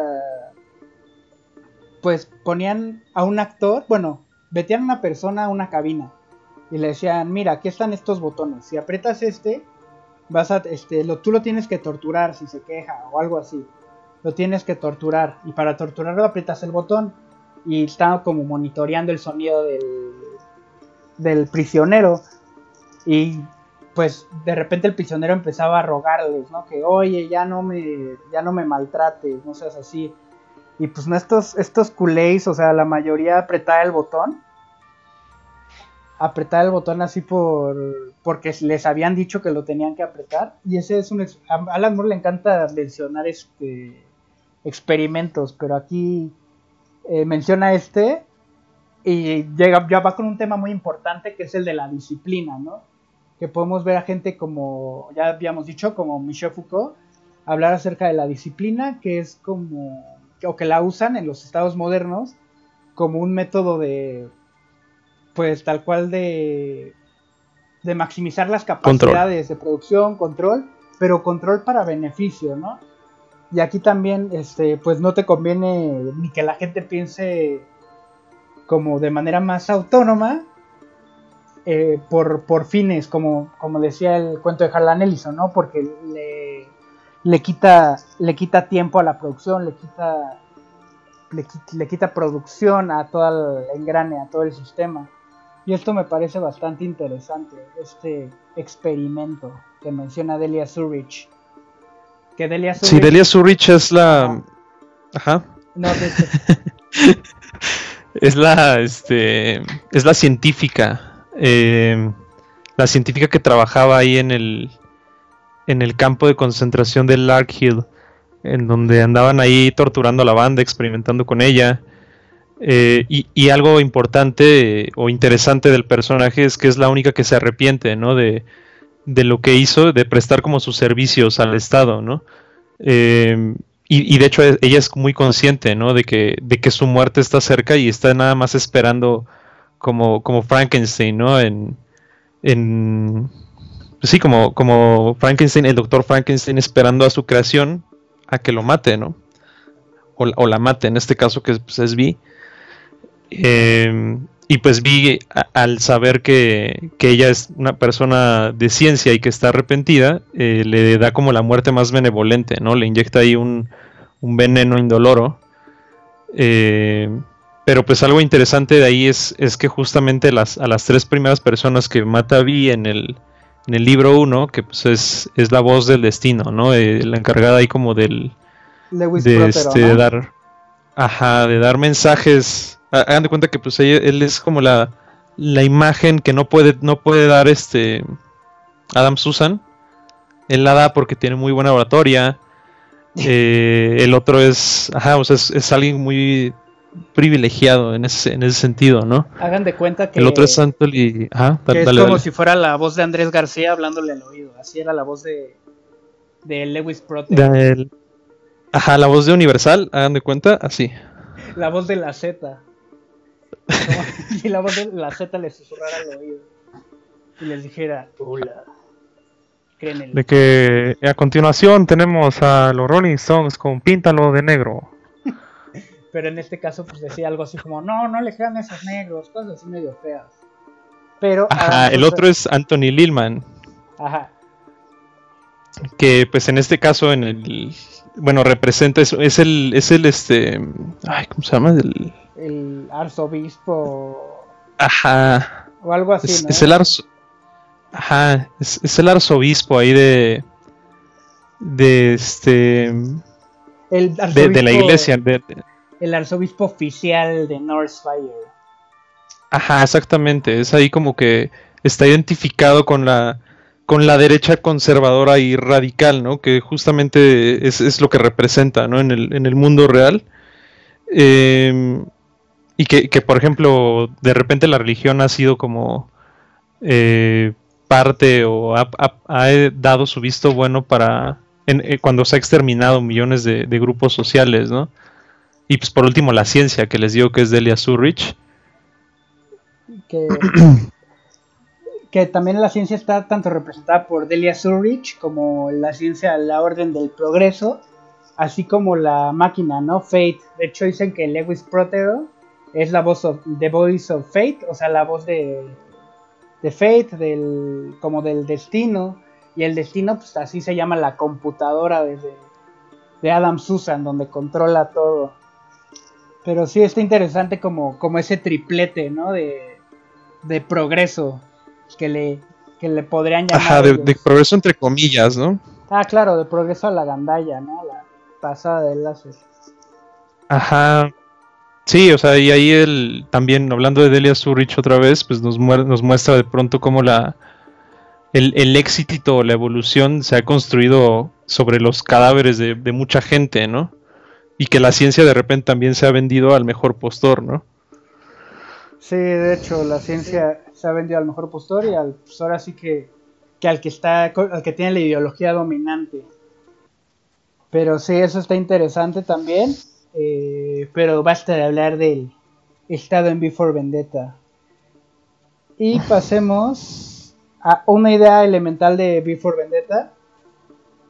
pues ponían a un actor, bueno, metían a una persona a una cabina y le decían, "Mira, aquí están estos botones. Si aprietas este, vas a este tú lo tienes que torturar si se queja o algo así. Lo tienes que torturar y para torturarlo aprietas el botón y está como monitoreando el sonido del del prisionero y pues de repente el prisionero empezaba a rogarles, ¿no? Que oye, ya no me, ya no me maltrates, no seas así. Y pues no estos, estos culés, o sea, la mayoría apretaba el botón. Apretar el botón así por porque les habían dicho que lo tenían que apretar. Y ese es un a Alan Moore le encanta mencionar este experimentos, pero aquí eh, menciona este y llega, ya va con un tema muy importante que es el de la disciplina, ¿no? Que podemos ver a gente como, ya habíamos dicho, como Michel Foucault, hablar acerca de la disciplina, que es como, o que la usan en los estados modernos como un método de, pues tal cual de, de maximizar las capacidades de producción, control, pero control para beneficio, ¿no? Y aquí también, este, pues no te conviene ni que la gente piense como de manera más autónoma eh, por, por, fines, como, como decía el cuento de Harlan Ellison, ¿no? Porque le, le, quita, le quita tiempo a la producción, le quita, le, quita producción a todo el engrane, a todo el sistema. Y esto me parece bastante interesante, este experimento que menciona Delia Zurich. Que Delia Zurich... Sí, Delia Zurich es la... Ajá. No, es la, este, es la científica, eh, la científica que trabajaba ahí en el, en el campo de concentración de Lark Hill, en donde andaban ahí torturando a la banda, experimentando con ella. Eh, y, algo importante o interesante del personaje es que es la única que se arrepiente, ¿no? De, de lo que hizo, de prestar como sus servicios al Estado, ¿no? Eh, y, de hecho ella es muy consciente, ¿no? De que, de que su muerte está cerca y está nada más esperando como, como Frankenstein, ¿no? En, en sí, como, como Frankenstein, el doctor Frankenstein esperando a su creación a que lo mate, ¿no? O, la mate, en este caso que pues, es Vi. Em, y pues Vi, al saber que, que, ella es una persona de ciencia y que está arrepentida, eh, le da como la muerte más benevolente, ¿no? Le inyecta ahí un, un veneno indoloro. Eh, pero pues algo interesante de ahí es, es que justamente las, a las tres primeras personas que mata Vi en el, en el libro 1, que pues es, es, la voz del destino, ¿no? Eh, la encargada ahí como del... de, este, dar... Ajá, de dar mensajes. Hagan de cuenta que pues él es como la, la imagen que no puede, no puede dar este Adam Susan. Él la da porque tiene muy buena oratoria eh, el otro es, ajá, o sea, es, alguien muy privilegiado en ese, en ese sentido, ¿no? Hagan de cuenta que el otro es Antoli, ajá, que es como si fuera la voz de Andrés García hablándole al oído, así era la voz de, de Lewis Proter. Ajá, la voz de Universal, hagan de cuenta, así. La voz de la Z. y la voz de la Z le susurrara al oído y les dijera, hola. De que a continuación tenemos a los Rolling Stones con Píntalo de negro. Pero en este caso pues decía algo así como, no, no le quedan esos negros, cosas así medio feas. Pero... Ajá, el otro es Anthony Lillman. Ajá. Que pues en este caso en el... Bueno, representa, es, es el, es el este... Ay, ¿cómo se llama? El, el arzobispo... Ajá. O algo así. Es, es el arzobispo Ajá, es, el arzobispo ahí de. De este. El de, la iglesia. El arzobispo oficial de Northfire. Ajá, exactamente. Es ahí como que está identificado con la. Con la derecha conservadora y radical, ¿no? Que justamente es, lo que representa, ¿no? En el, en el mundo real. Em, y que, que, por ejemplo, de repente la religión ha sido como. Eh, parte o ha, dado su visto bueno para eh, cuando se ha exterminado millones de, grupos sociales, ¿no? Y pues por último la ciencia que les digo que es Delia Surrich. Que, que también la ciencia está tanto representada por Delia Surrich como la ciencia la orden del progreso, así como la máquina, ¿no? Fate. De hecho dicen que Lewis Protero es la voz de The Voice of Fate, o sea, la voz de de Fate, del, como del destino. Y el destino, pues así se llama la computadora de, de Adam Susan, donde controla todo. Pero sí está interesante como, como ese triplete, ¿no? De, de progreso que le, que le podrían llamar. Ajá, de, progreso entre comillas, ¿no? Ah, claro, de progreso a la gandalla, ¿no? La pasada de enlaces. Ajá. Sí, o sea, y ahí él también, hablando de Delia Surrich otra vez, pues nos, nos muestra de pronto cómo la, el, el, éxito, la evolución se ha construido sobre los cadáveres de, mucha gente, ¿no? Y que la ciencia de repente también se ha vendido al mejor postor, ¿no? Sí, de hecho, la ciencia se ha vendido al mejor postor y al, pues ahora sí que, que al que está, al que tiene la ideología dominante. Pero sí, eso está interesante también. Eh, pero basta de hablar del estado en Before Vendetta. Y pasemos a una idea elemental de Before Vendetta,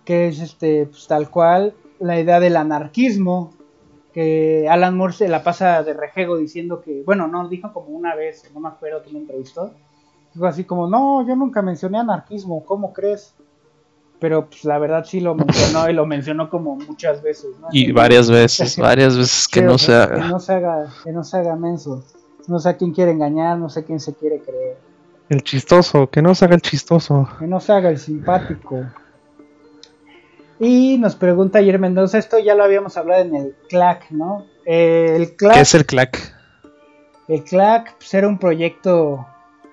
que es este, pues, tal cual la idea del anarquismo, que Alan Moore se la pasa de rejego diciendo que, bueno, no, dijo como una vez, no me acuerdo que me entrevistó, dijo así como, no, yo nunca mencioné anarquismo, ¿cómo crees? Pero pues la verdad sí lo mencionó y lo mencionó como muchas veces. Y varias veces, varias veces que no se haga. Que no se haga, que no se haga menso. No sé a quién quiere engañar, no sé a quién se quiere creer. El chistoso, que no se haga el chistoso. Que no se haga el simpático. Y nos pregunta ayer Mendoza, esto ya lo habíamos hablado en el CLAC, ¿no? el CLAC, ¿Qué es el CLAC? El CLAC pues, era un proyecto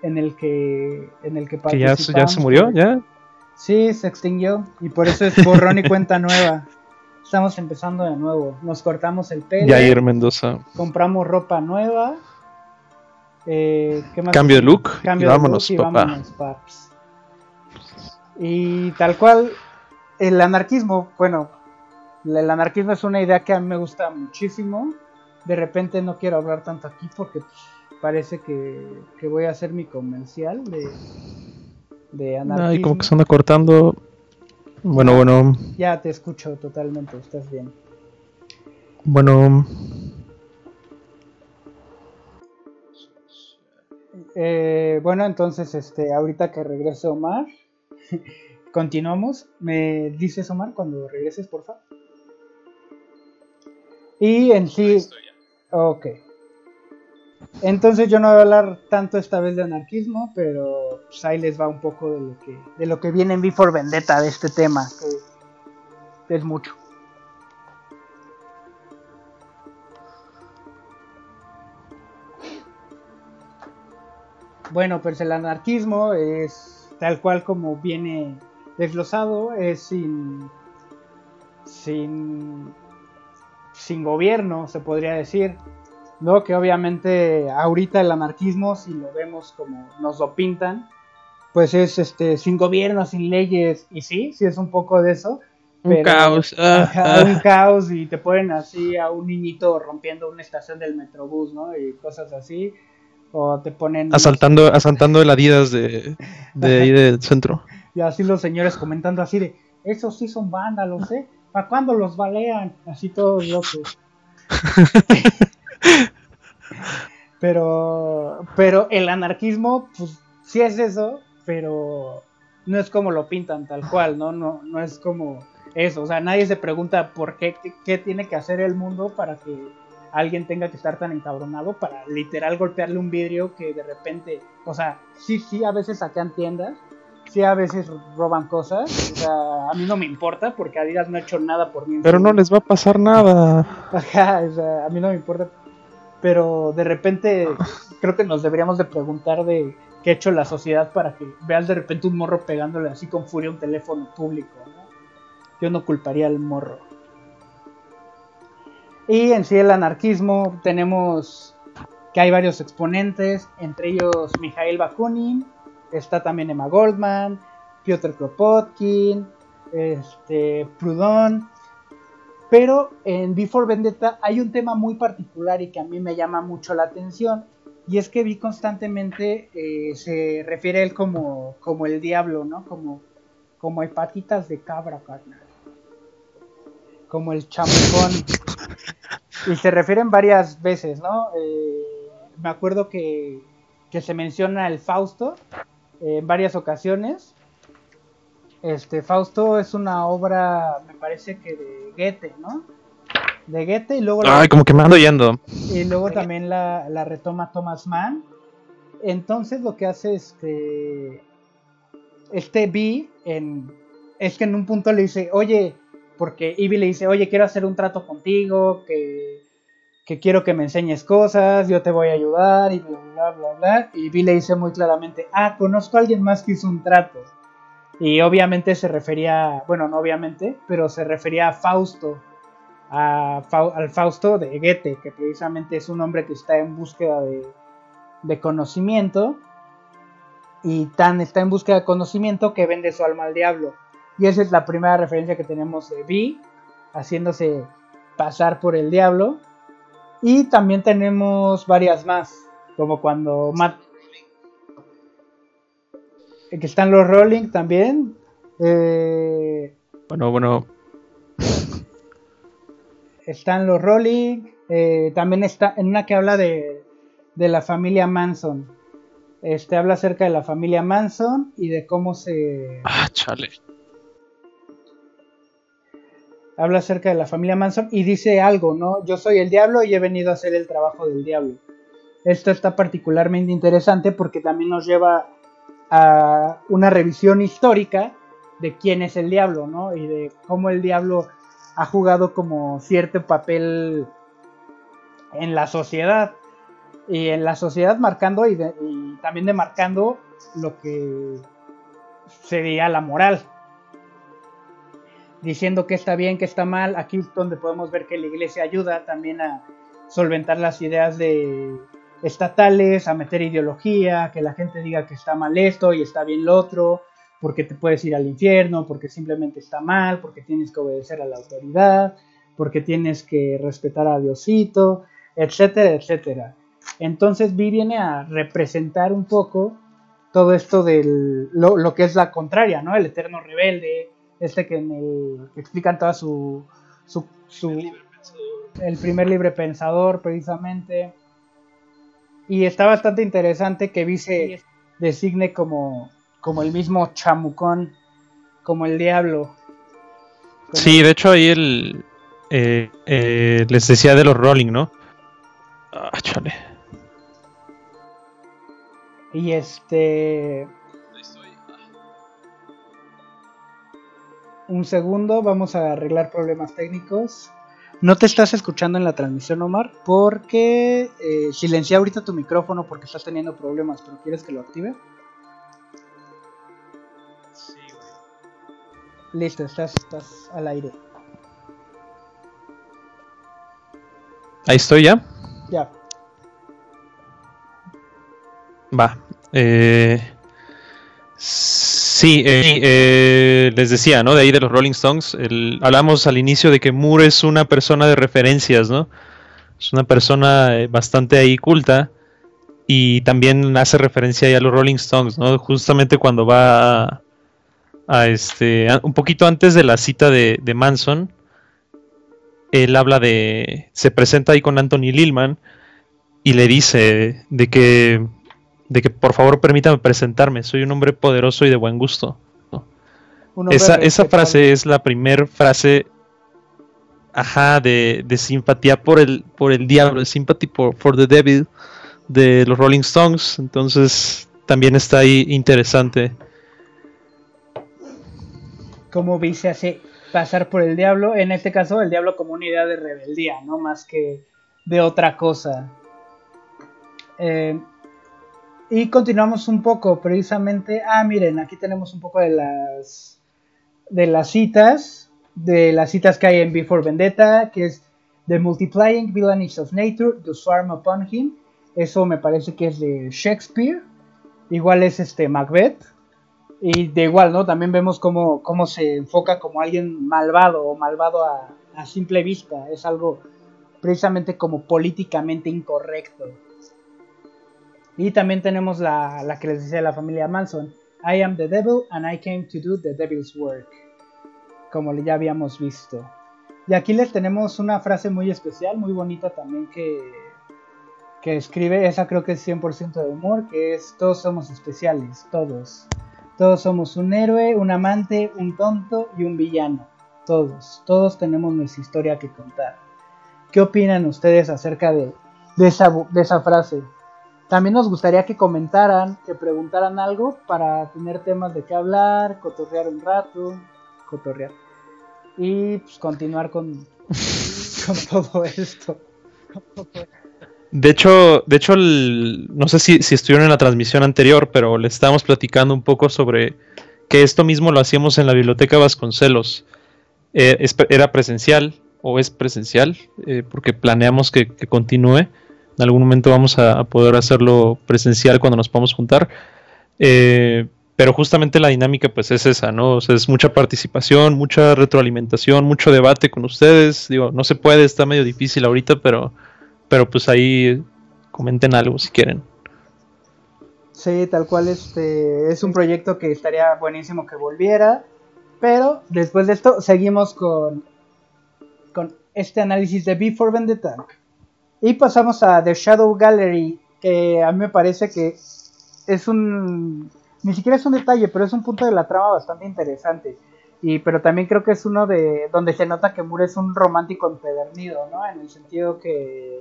en el que en el que, ¿Que ya, ya se murió, ya. Sí, se extinguió y por eso es borrón y cuenta nueva. Estamos empezando de nuevo. Nos cortamos el pelo. Yair Mendoza. Compramos ropa nueva. Eh, ¿qué más? Cambio de look. Cambio vámonos, de look y papá. vámonos, paps. Y tal cual, el anarquismo, bueno, el anarquismo es una idea que a mí me gusta muchísimo. De repente no quiero hablar tanto aquí porque pues, parece que, que voy a hacer mi comercial de, de anarquismo. Ay, como que se anda cortando. Bueno, bueno. Ya te escucho totalmente, estás bien. Bueno. Eh, bueno, entonces, este, ahorita que regrese Omar, continuamos. ¿Me dices, Omar, cuando regreses, por favor? Y en sí... Ok. Entonces yo no voy a hablar tanto esta vez de anarquismo, pero pues ahí les va un poco de lo que, de lo que viene en Before Vendetta de este tema, que es mucho. Bueno, pues el anarquismo es tal cual como viene desglosado, es sin, sin, sin gobierno, se podría decir. ¿no? Que obviamente ahorita el anarquismo, si lo vemos como nos lo pintan, pues es este sin gobierno, sin leyes, y sí, sí es un poco de eso. un caos. Ah, ah. Un caos y te ponen así a un niñito rompiendo una estación del metrobús, ¿no? Y cosas así. O te ponen... Asaltando, asaltando el Adidas de, de ahí del centro. Y así los señores comentando así de, esos sí son vándalos, ¿eh? ¿Para cuándo los balean? Así todos locos. pero, pero el anarquismo, pues sí es eso, pero no es como lo pintan tal cual, ¿no? No, no es como eso. O sea, nadie se pregunta por qué, qué tiene que hacer el mundo para que alguien tenga que estar tan encabronado para literal golpearle un vidrio que de repente, o sea, sí, sí, a veces sacan tiendas, sí, a veces roban cosas, o sea, a mí no me importa porque Adidas no ha hecho nada por mí. Pero no les va a pasar nada. Ajá, o sea, a mí no me importa pero de repente creo que nos deberíamos de preguntar de qué ha hecho la sociedad para que veas de repente un morro pegándole así con furia un teléfono público. Yo no culparía al morro. Y en sí el anarquismo tenemos que hay varios exponentes, entre ellos Mikhail Bakunin, está también Emma Goldman, Piotr Kropotkin, este, Proudhon, pero en Before Vendetta hay un tema muy particular y que a mí me llama mucho la atención. Y es que vi constantemente, eh, se refiere a él como, como el diablo, ¿no? Como, como hepatitas de cabra, carnal. Como el chamucón. Y se refieren varias veces, ¿no? Eh, me acuerdo que, que, se menciona el Fausto en varias ocasiones. Este, Fausto es una obra, me parece que de Goethe, ¿no? De Goethe y luego... Ay, como que me ando yendo. Y luego también la, retoma Thomas Mann. Entonces lo que hace este... Este B en, es que en un punto le dice, oye, porque Ivy le dice, oye, quiero hacer un trato contigo, que, que quiero que me enseñes cosas, yo te voy a ayudar, y bla, bla, bla, bla. Y Ivy le dice muy claramente, ah, conozco a alguien más que hizo un trato. Y obviamente se refería, bueno, no obviamente, pero se refería a Fausto, a al Fausto de Goethe, que precisamente es un hombre que está en búsqueda de, de conocimiento y tan está en busca de conocimiento que vende su alma al diablo. Y esa es la primera referencia que tenemos de Vi, haciéndose pasar por el diablo. Y también tenemos varias más, como cuando Matt... Que están los Rolling también. Eh, bueno, bueno. Están los Rolling. Eh, también está en una que habla de, de la familia Manson. Este habla acerca de la familia Manson y de cómo se. Ah, chale. Habla acerca de la familia Manson y dice algo, ¿no? Yo soy el diablo y he venido a hacer el trabajo del diablo. Esto está particularmente interesante porque también nos lleva a una revisión histórica de quién es el diablo, ¿no? Y de cómo el diablo ha jugado como cierto papel en la sociedad y en la sociedad marcando y, también demarcando lo que sería la moral. Diciendo que está bien, que está mal. Aquí es donde podemos ver que la iglesia ayuda también a solventar las ideas de estatales, a meter ideología, que la gente diga que está mal esto y está bien lo otro, porque te puedes ir al infierno, porque simplemente está mal, porque tienes que obedecer a la autoridad, porque tienes que respetar a Diosito, etcétera, etcétera. Entonces Vi viene a representar un poco todo esto de lo, que es la contraria, ¿no? El eterno rebelde, este que, en el, que explican toda su, su, el primer libre pensador precisamente. Y está bastante interesante que Vi se designe como, como el mismo chamucón, como el diablo. sí, de hecho ahí el, eh, eh, les decía de los Rolling, ¿no? Ah, chale. Y este. Un segundo, vamos a arreglar problemas técnicos. No te estás escuchando en la transmisión, Omar, porque eh, silencia ahorita tu micrófono porque estás teniendo problemas, pero ¿quieres que lo active? Sí, güey. Listo, estás, estás al aire. Ahí estoy ya. Ya. Va. Eh, sí, eh, eh, les decía, ¿no? De ahí de los Rolling Stones. hablamos al inicio de que Moore es una persona de referencias, ¿no? Es una persona bastante ahí culta. Y también hace referencia ahí a los Rolling Stones, ¿no? Justamente cuando va a, este. un poquito antes de la cita de, de Manson. Él habla de. se presenta ahí con Anthony Lillman. Y le dice de que de que por favor permítame presentarme, soy un hombre poderoso y de buen gusto. Esa, esa frase es la primera frase ajá, de, de, simpatía por el, por el diablo, de sympathy for, the devil de los Rolling Stones. Entonces también está ahí interesante. Como vi se hace pasar por el diablo, en este caso el diablo como una idea de rebeldía, no más que de otra cosa. Eh, y continuamos un poco, precisamente. Ah, miren, aquí tenemos un poco de las de las citas, de las citas que hay en Before Vendetta, que es The Multiplying Villainies of Nature, The Swarm Upon Him. Eso me parece que es de Shakespeare. Igual es este Macbeth. Y de igual, ¿no? También vemos cómo, cómo se enfoca como alguien malvado o malvado a, a simple vista. Es algo precisamente como políticamente incorrecto. Y también tenemos la, que les decía la familia Manson. I am the devil and I came to do the devil's work. Como ya habíamos visto. Y aquí les tenemos una frase muy especial, muy bonita también que, que escribe, esa creo que es 100% de humor, que es todos somos especiales, todos. Todos somos un héroe, un amante, un tonto y un villano. Todos, todos tenemos nuestra historia que contar. ¿Qué opinan ustedes acerca de, de, esa, de esa frase? También nos gustaría que comentaran, que preguntaran algo para tener temas de qué hablar, cotorrear un rato, cotorrear. Y pues continuar con, con todo esto. De hecho, de hecho no sé si, si, estuvieron en la transmisión anterior, pero le estábamos platicando un poco sobre que esto mismo lo hacíamos en la biblioteca Vasconcelos. Eh, era presencial o es presencial, eh, porque planeamos que, que continúe en algún momento vamos a, poder hacerlo presencial cuando nos podamos juntar. Eh, pero justamente la dinámica pues es esa, ¿no? O sea, es mucha participación, mucha retroalimentación, mucho debate con ustedes. Digo, no se puede, está medio difícil ahorita, pero, pero pues ahí comenten algo si quieren. Sí, tal cual este es un proyecto que estaría buenísimo que volviera, pero después de esto seguimos con, con este análisis de Before Vendetta. Y pasamos a The Shadow Gallery, que a mí me parece que es un ni siquiera es un detalle, pero es un punto de la trama bastante interesante. Y, pero también creo que es uno de donde se nota que Moore es un romántico empedernido, ¿no? En el sentido que,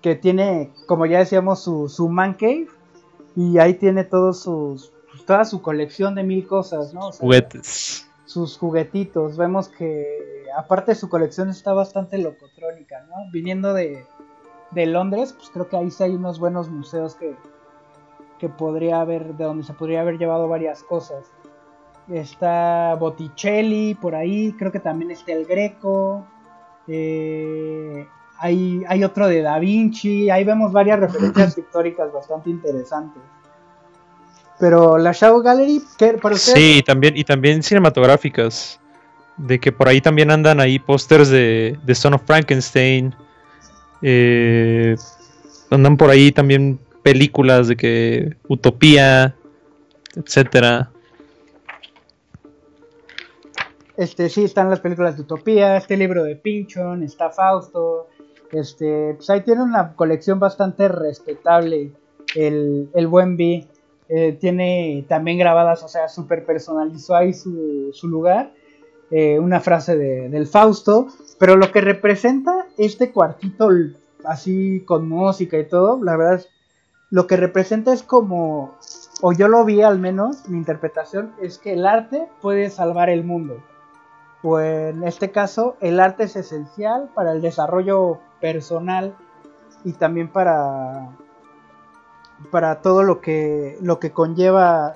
que tiene, como ya decíamos, su, su man cave y ahí tiene todos sus, pues, toda su colección de mil cosas, ¿no? Juguetes. Sus juguetitos. Vemos que, aparte su colección está bastante locotrónica, ¿no? Viniendo de, de Londres, pues creo que ahí sí hay unos buenos museos que, que podría haber, de donde se podría haber llevado varias cosas. Está Botticelli por ahí, creo que también está el Greco. Eh, hay, hay, otro de Da Vinci, ahí vemos varias referencias pictóricas bastante interesantes. Pero la Shadow Gallery, ¿qué, para Sí, también, y también cinematográficas. De que por ahí también andan ahí pósters de, de Son of Frankenstein. Eh, andan por ahí también películas de que Utopía, etcétera. Este, sí, están las películas de Utopía, este libro de Pinchon, está Fausto, este, pues ahí tiene una colección bastante respetable, el, el buen B, eh, tiene también grabadas, o sea, súper personalizó ahí su, su lugar, eh, una frase de, del Fausto, pero lo que representa este cuartito así con música y todo, la verdad lo que representa es como, o yo lo vi al menos, mi interpretación es que el arte puede salvar el mundo. O en este caso, el arte es esencial para el desarrollo personal y también para, para todo lo que, lo que conlleva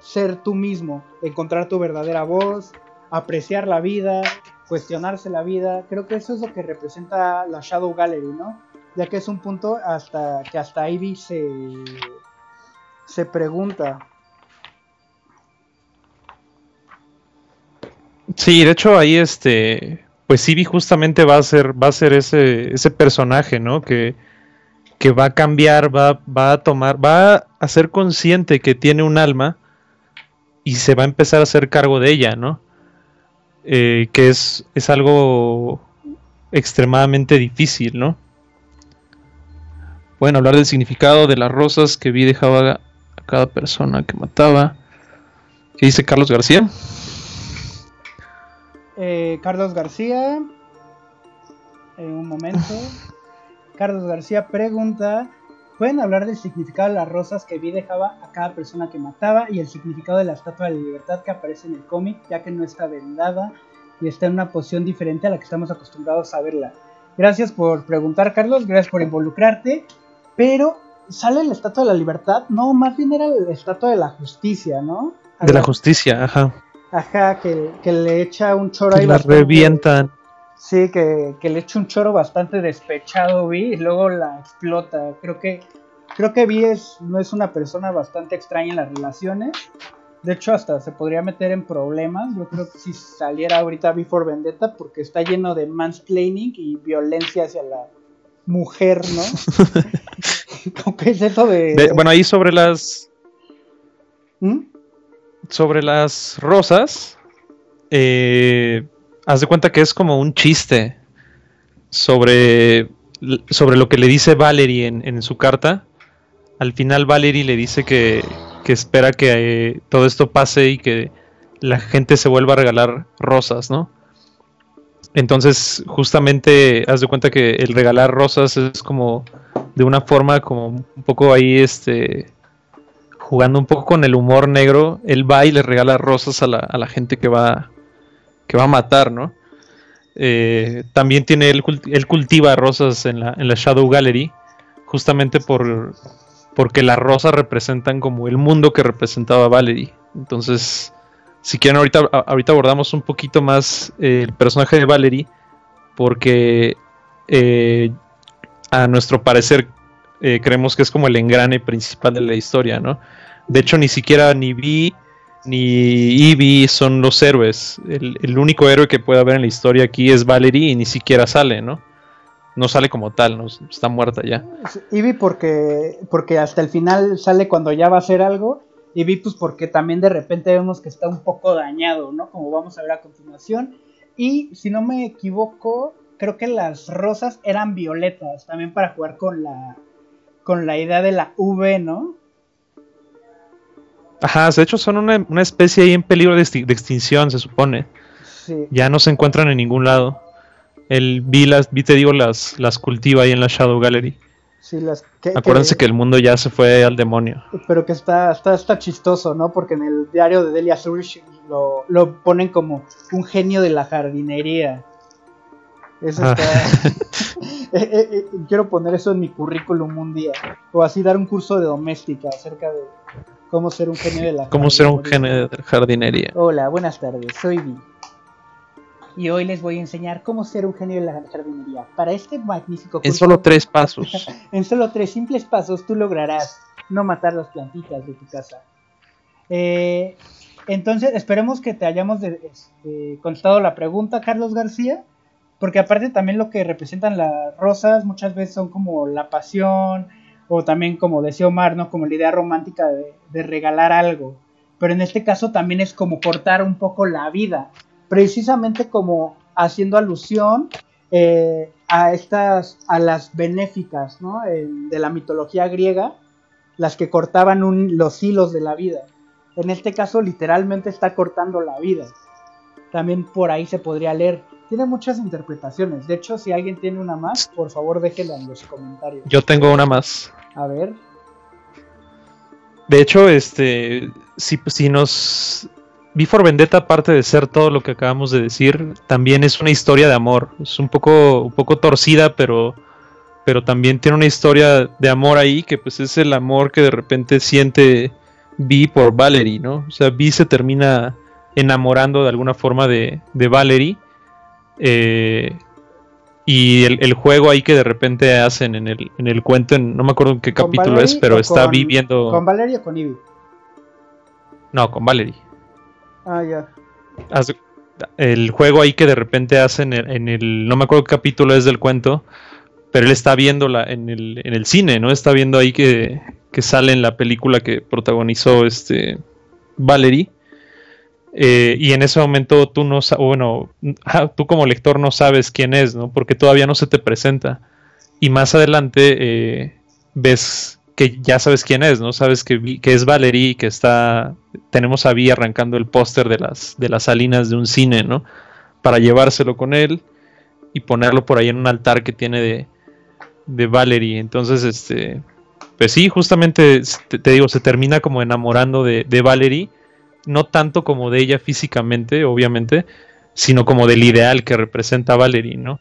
ser tú mismo, encontrar tu verdadera voz, apreciar la vida, cuestionarse la vida. Creo que eso es lo que representa la Shadow Gallery, ¿no? ya que es un punto hasta que hasta Ivy se, se pregunta. Sí, de hecho ahí este, pues Ivy justamente va a ser, va a ser ese, ese personaje, ¿no? Que, que va a cambiar, va, va a tomar, va a ser consciente que tiene un alma y se va a empezar a hacer cargo de ella, ¿no? Eh, que es, es algo extremadamente difícil, ¿no? Pueden hablar del significado de las rosas que vi dejaba a cada persona que mataba. ¿Qué dice Carlos García? Eh, Carlos García. En un momento. Carlos García pregunta. ¿Pueden hablar del significado de las rosas que vi dejaba a cada persona que mataba y el significado de la estatua de la libertad que aparece en el cómic, ya que no está vendada y está en una posición diferente a la que estamos acostumbrados a verla? Gracias por preguntar, Carlos. Gracias por involucrarte. Pero sale la estatua de la libertad, no, más bien era la estatua de la justicia, ¿no? de la, justicia, ajá. Ajá, que, le echa un choro ahí. La revientan. Sí, que, le echa un choro bastante despechado, vi, y luego la explota. Creo que creo que Vi es, no es una persona bastante extraña en las relaciones. De hecho, hasta se podría meter en problemas. Yo creo que si saliera ahorita Before Vendetta, porque está lleno de mansplaining y violencia hacia la mujer, ¿no? ¿Qué es eso de... Bueno, ahí sobre las... ¿Mm? Sobre las rosas, eh, haz de cuenta que es como un chiste sobre, sobre lo que le dice Valerie en, su carta. Al final Valerie le dice que, que espera que eh, todo esto pase y que la gente se vuelva a regalar rosas, ¿no? Entonces, justamente, haz de cuenta que el regalar rosas es como de una forma como un poco ahí, este, jugando un poco con el humor negro. Él va y le regala rosas a la, a la gente que va, que va a matar, ¿no? Eh, también tiene, él, cultiva rosas en la, en la Shadow Gallery, justamente por, porque las rosas representan como el mundo que representaba Valerie. Entonces, si quieren, ahorita, ahorita abordamos un poquito más eh, el personaje de Valerie, porque eh, a nuestro parecer creemos que es como el engrane principal de la historia, ¿no? De hecho, ni siquiera ni Vi ni Eevee son los héroes. El, único héroe que puede haber en la historia aquí es Valerie y ni siquiera sale, ¿no? No sale como tal, ¿no? está muerta ya. Eevee porque, porque hasta el final sale cuando ya va a hacer algo. Eevee pues porque también de repente vemos que está un poco dañado, ¿no? Como vamos a ver a continuación. Y si no me equivoco, creo que las rosas eran violetas, también para jugar con la, con la idea de la V, ¿no? Ajá, de hecho son una, especie ahí en peligro de, extinción, se supone. Sí. Ya no se encuentran en ningún lado. El vi las, vi te digo, las, las cultiva ahí en la Shadow Gallery. Sí, las Acuérdense que, el mundo ya se fue al demonio. Pero que está, está, está chistoso, ¿no? Porque en el diario de Delia Surge lo, lo ponen como un genio de la jardinería. Eso está. Eh, eh, eh, quiero poner eso en mi currículum un día. O así dar un curso de doméstica acerca de cómo ser un genio de la Cómo ser un genio de jardinería. Hola, buenas tardes, soy Vi. Y hoy les voy a enseñar cómo ser un genio de la jardinería. Para este magnífico curso, En solo tres pasos. en solo tres simples pasos tú lograrás no matar las plantitas de tu casa. entonces, esperemos que te hayamos este, contestado la pregunta, Carlos García. Porque aparte también lo que representan las rosas muchas veces son como la pasión o también como decía Omar, ¿no? Como la idea romántica de, regalar algo. Pero en este caso también es como cortar un poco la vida. Precisamente como haciendo alusión eh, a estas, a las benéficas, ¿no? de la mitología griega, las que cortaban los hilos de la vida. En este caso literalmente está cortando la vida. También por ahí se podría leer tiene muchas interpretaciones. De hecho, si alguien tiene una más, por favor déjela en los comentarios. Yo tengo una más. A ver. De hecho, este, si, si nos... Before Vendetta, aparte de ser todo lo que acabamos de decir, también es una historia de amor. Es un poco, un poco torcida, pero, pero también tiene una historia de amor ahí, que pues es el amor que de repente siente Vi por Valerie, ¿no? O sea, Vi se termina enamorando de alguna forma de, de Valerie eh, y el, juego ahí que de repente hacen en el, en el cuento, no me acuerdo en qué capítulo es, pero está viviendo. ¿Con Valerie o con Ivy? No, con Valerie. Ah, ya. El juego ahí que de repente hacen en el. No me acuerdo qué capítulo es del cuento, pero él está viéndola en el, en el cine, ¿no? Está viendo ahí que, que sale en la película que protagonizó este Valerie. Eh, y en ese momento tú no bueno, tú como lector no sabes quién es, ¿no? Porque todavía no se te presenta. Y más adelante eh, ves que ya sabes quién es, ¿no? Sabes que, que es Valerie, que está. Tenemos a Vi arrancando el póster de las, de las salinas de un cine, ¿no? Para llevárselo con él y ponerlo por ahí en un altar que tiene de, de Valerie. Entonces, este. Pues sí, justamente te, digo, se termina como enamorando de, de Valerie no tanto como de ella físicamente, obviamente, sino como del ideal que representa Valerie, ¿no?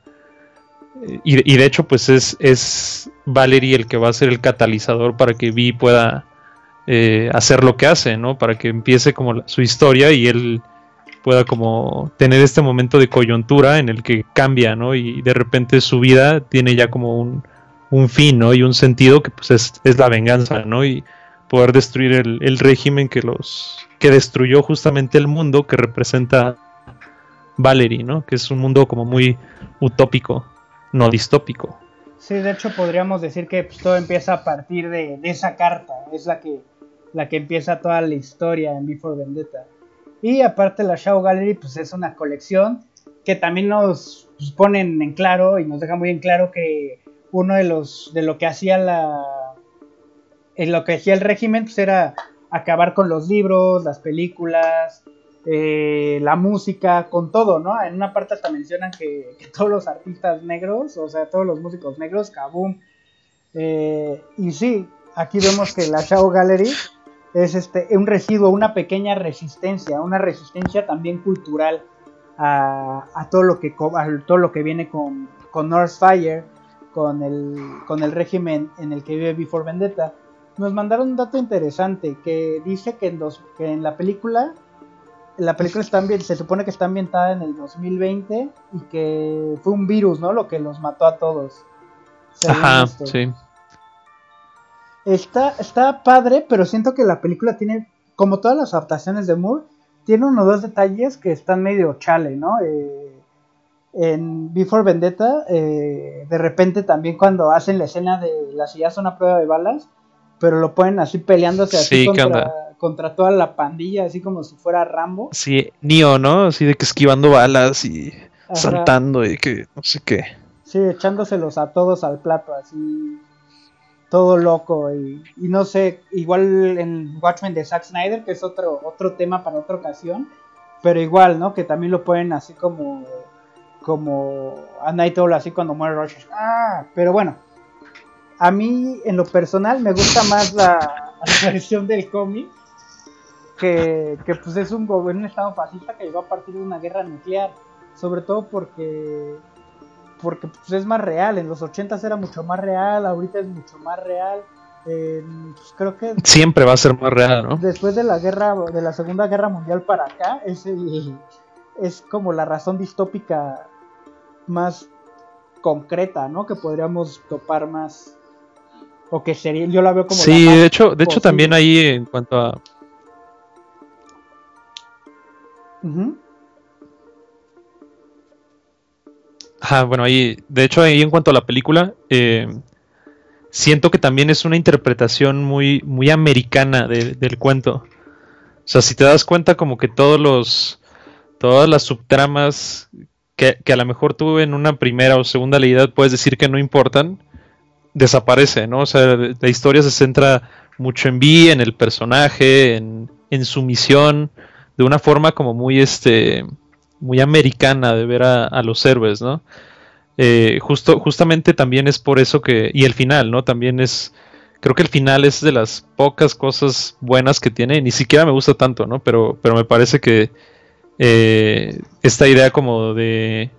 Y, de hecho, pues es, es Valerie el que va a ser el catalizador para que Vi pueda eh, hacer lo que hace, ¿no? Para que empiece como su historia y él pueda como tener este momento de coyuntura en el que cambia, ¿no? Y de repente su vida tiene ya como un, un fin, ¿no? Y un sentido que pues es, es la venganza, ¿no? Y poder destruir el, el régimen que los que destruyó justamente el mundo que representa Valerie, ¿no? Que es un mundo como muy utópico, no distópico. Sí, de hecho podríamos decir que pues, todo empieza a partir de, esa carta, es la que, la que empieza toda la historia en Before Vendetta. Y aparte la Shadow Gallery pues es una colección que también nos pues, ponen en claro y nos deja muy en claro que uno de los de lo que hacía la en lo que hacía el régimen pues era acabar con los libros, las películas, eh, la música, con todo, ¿no? En una parte hasta mencionan que, todos los artistas negros, o sea, todos los músicos negros, kaboom. Eh, y sí, aquí vemos que la Shadow Gallery es este, un residuo, una pequeña resistencia, una resistencia también cultural a, todo, lo que, viene con, con Northfire, con el, con el régimen en el que vive Before Vendetta nos mandaron un dato interesante que dice que en, dos, que en la película la película está se supone que está ambientada en el 2020 y que fue un virus, ¿no? Lo que los mató a todos. Ajá, sí. Está, está padre, pero siento que la película tiene, como todas las adaptaciones de Moore, tiene uno o dos detalles que están medio chale, ¿no? Eh, en Before Vendetta, eh, de repente también cuando hacen la escena de la silla son a prueba de balas, pero lo ponen así peleándose así contra, toda la pandilla, así como si fuera Rambo. Sí, Nio, ¿no? Así de que esquivando balas y saltando y que no sé qué. Sí, echándoselos a todos al plato, así todo loco y, y, no sé, igual en Watchmen de Zack Snyder, que es otro, otro tema para otra ocasión, pero igual, ¿no? Que también lo pueden así como como a Night Owl así cuando muere Rogers. Ah, pero bueno, a mí en lo personal me gusta más la, versión del cómic que, que, pues es un gobierno, un estado fascista que llegó a partir de una guerra nuclear, sobre todo porque porque pues, es más real, en los 80 era mucho más real, ahorita es mucho más real. pues, creo que siempre va a ser más real, ¿no? Después de la guerra de la Segunda Guerra Mundial para acá es es como la razón distópica más concreta, ¿no? Que podríamos topar más o que sería, yo la veo como sí, de hecho, de hecho también ahí en cuanto a bueno, ahí, de hecho ahí en cuanto a la película, eh, siento que también es una interpretación muy, muy americana del cuento. O sea, si te das cuenta como que todos los, todas las subtramas que, a lo mejor tú en una primera o segunda leída puedes decir que no importan, desaparece, ¿no? O sea, la historia se centra mucho en Vi, en el personaje, en, su misión, de una forma como muy, este, muy americana de ver a, los héroes, ¿no? Eh, justo, justamente también es por eso que, y el final, ¿no? También es, creo que el final es de las pocas cosas buenas que tiene, ni siquiera me gusta tanto, ¿no? Pero, pero me parece que eh, esta idea como de,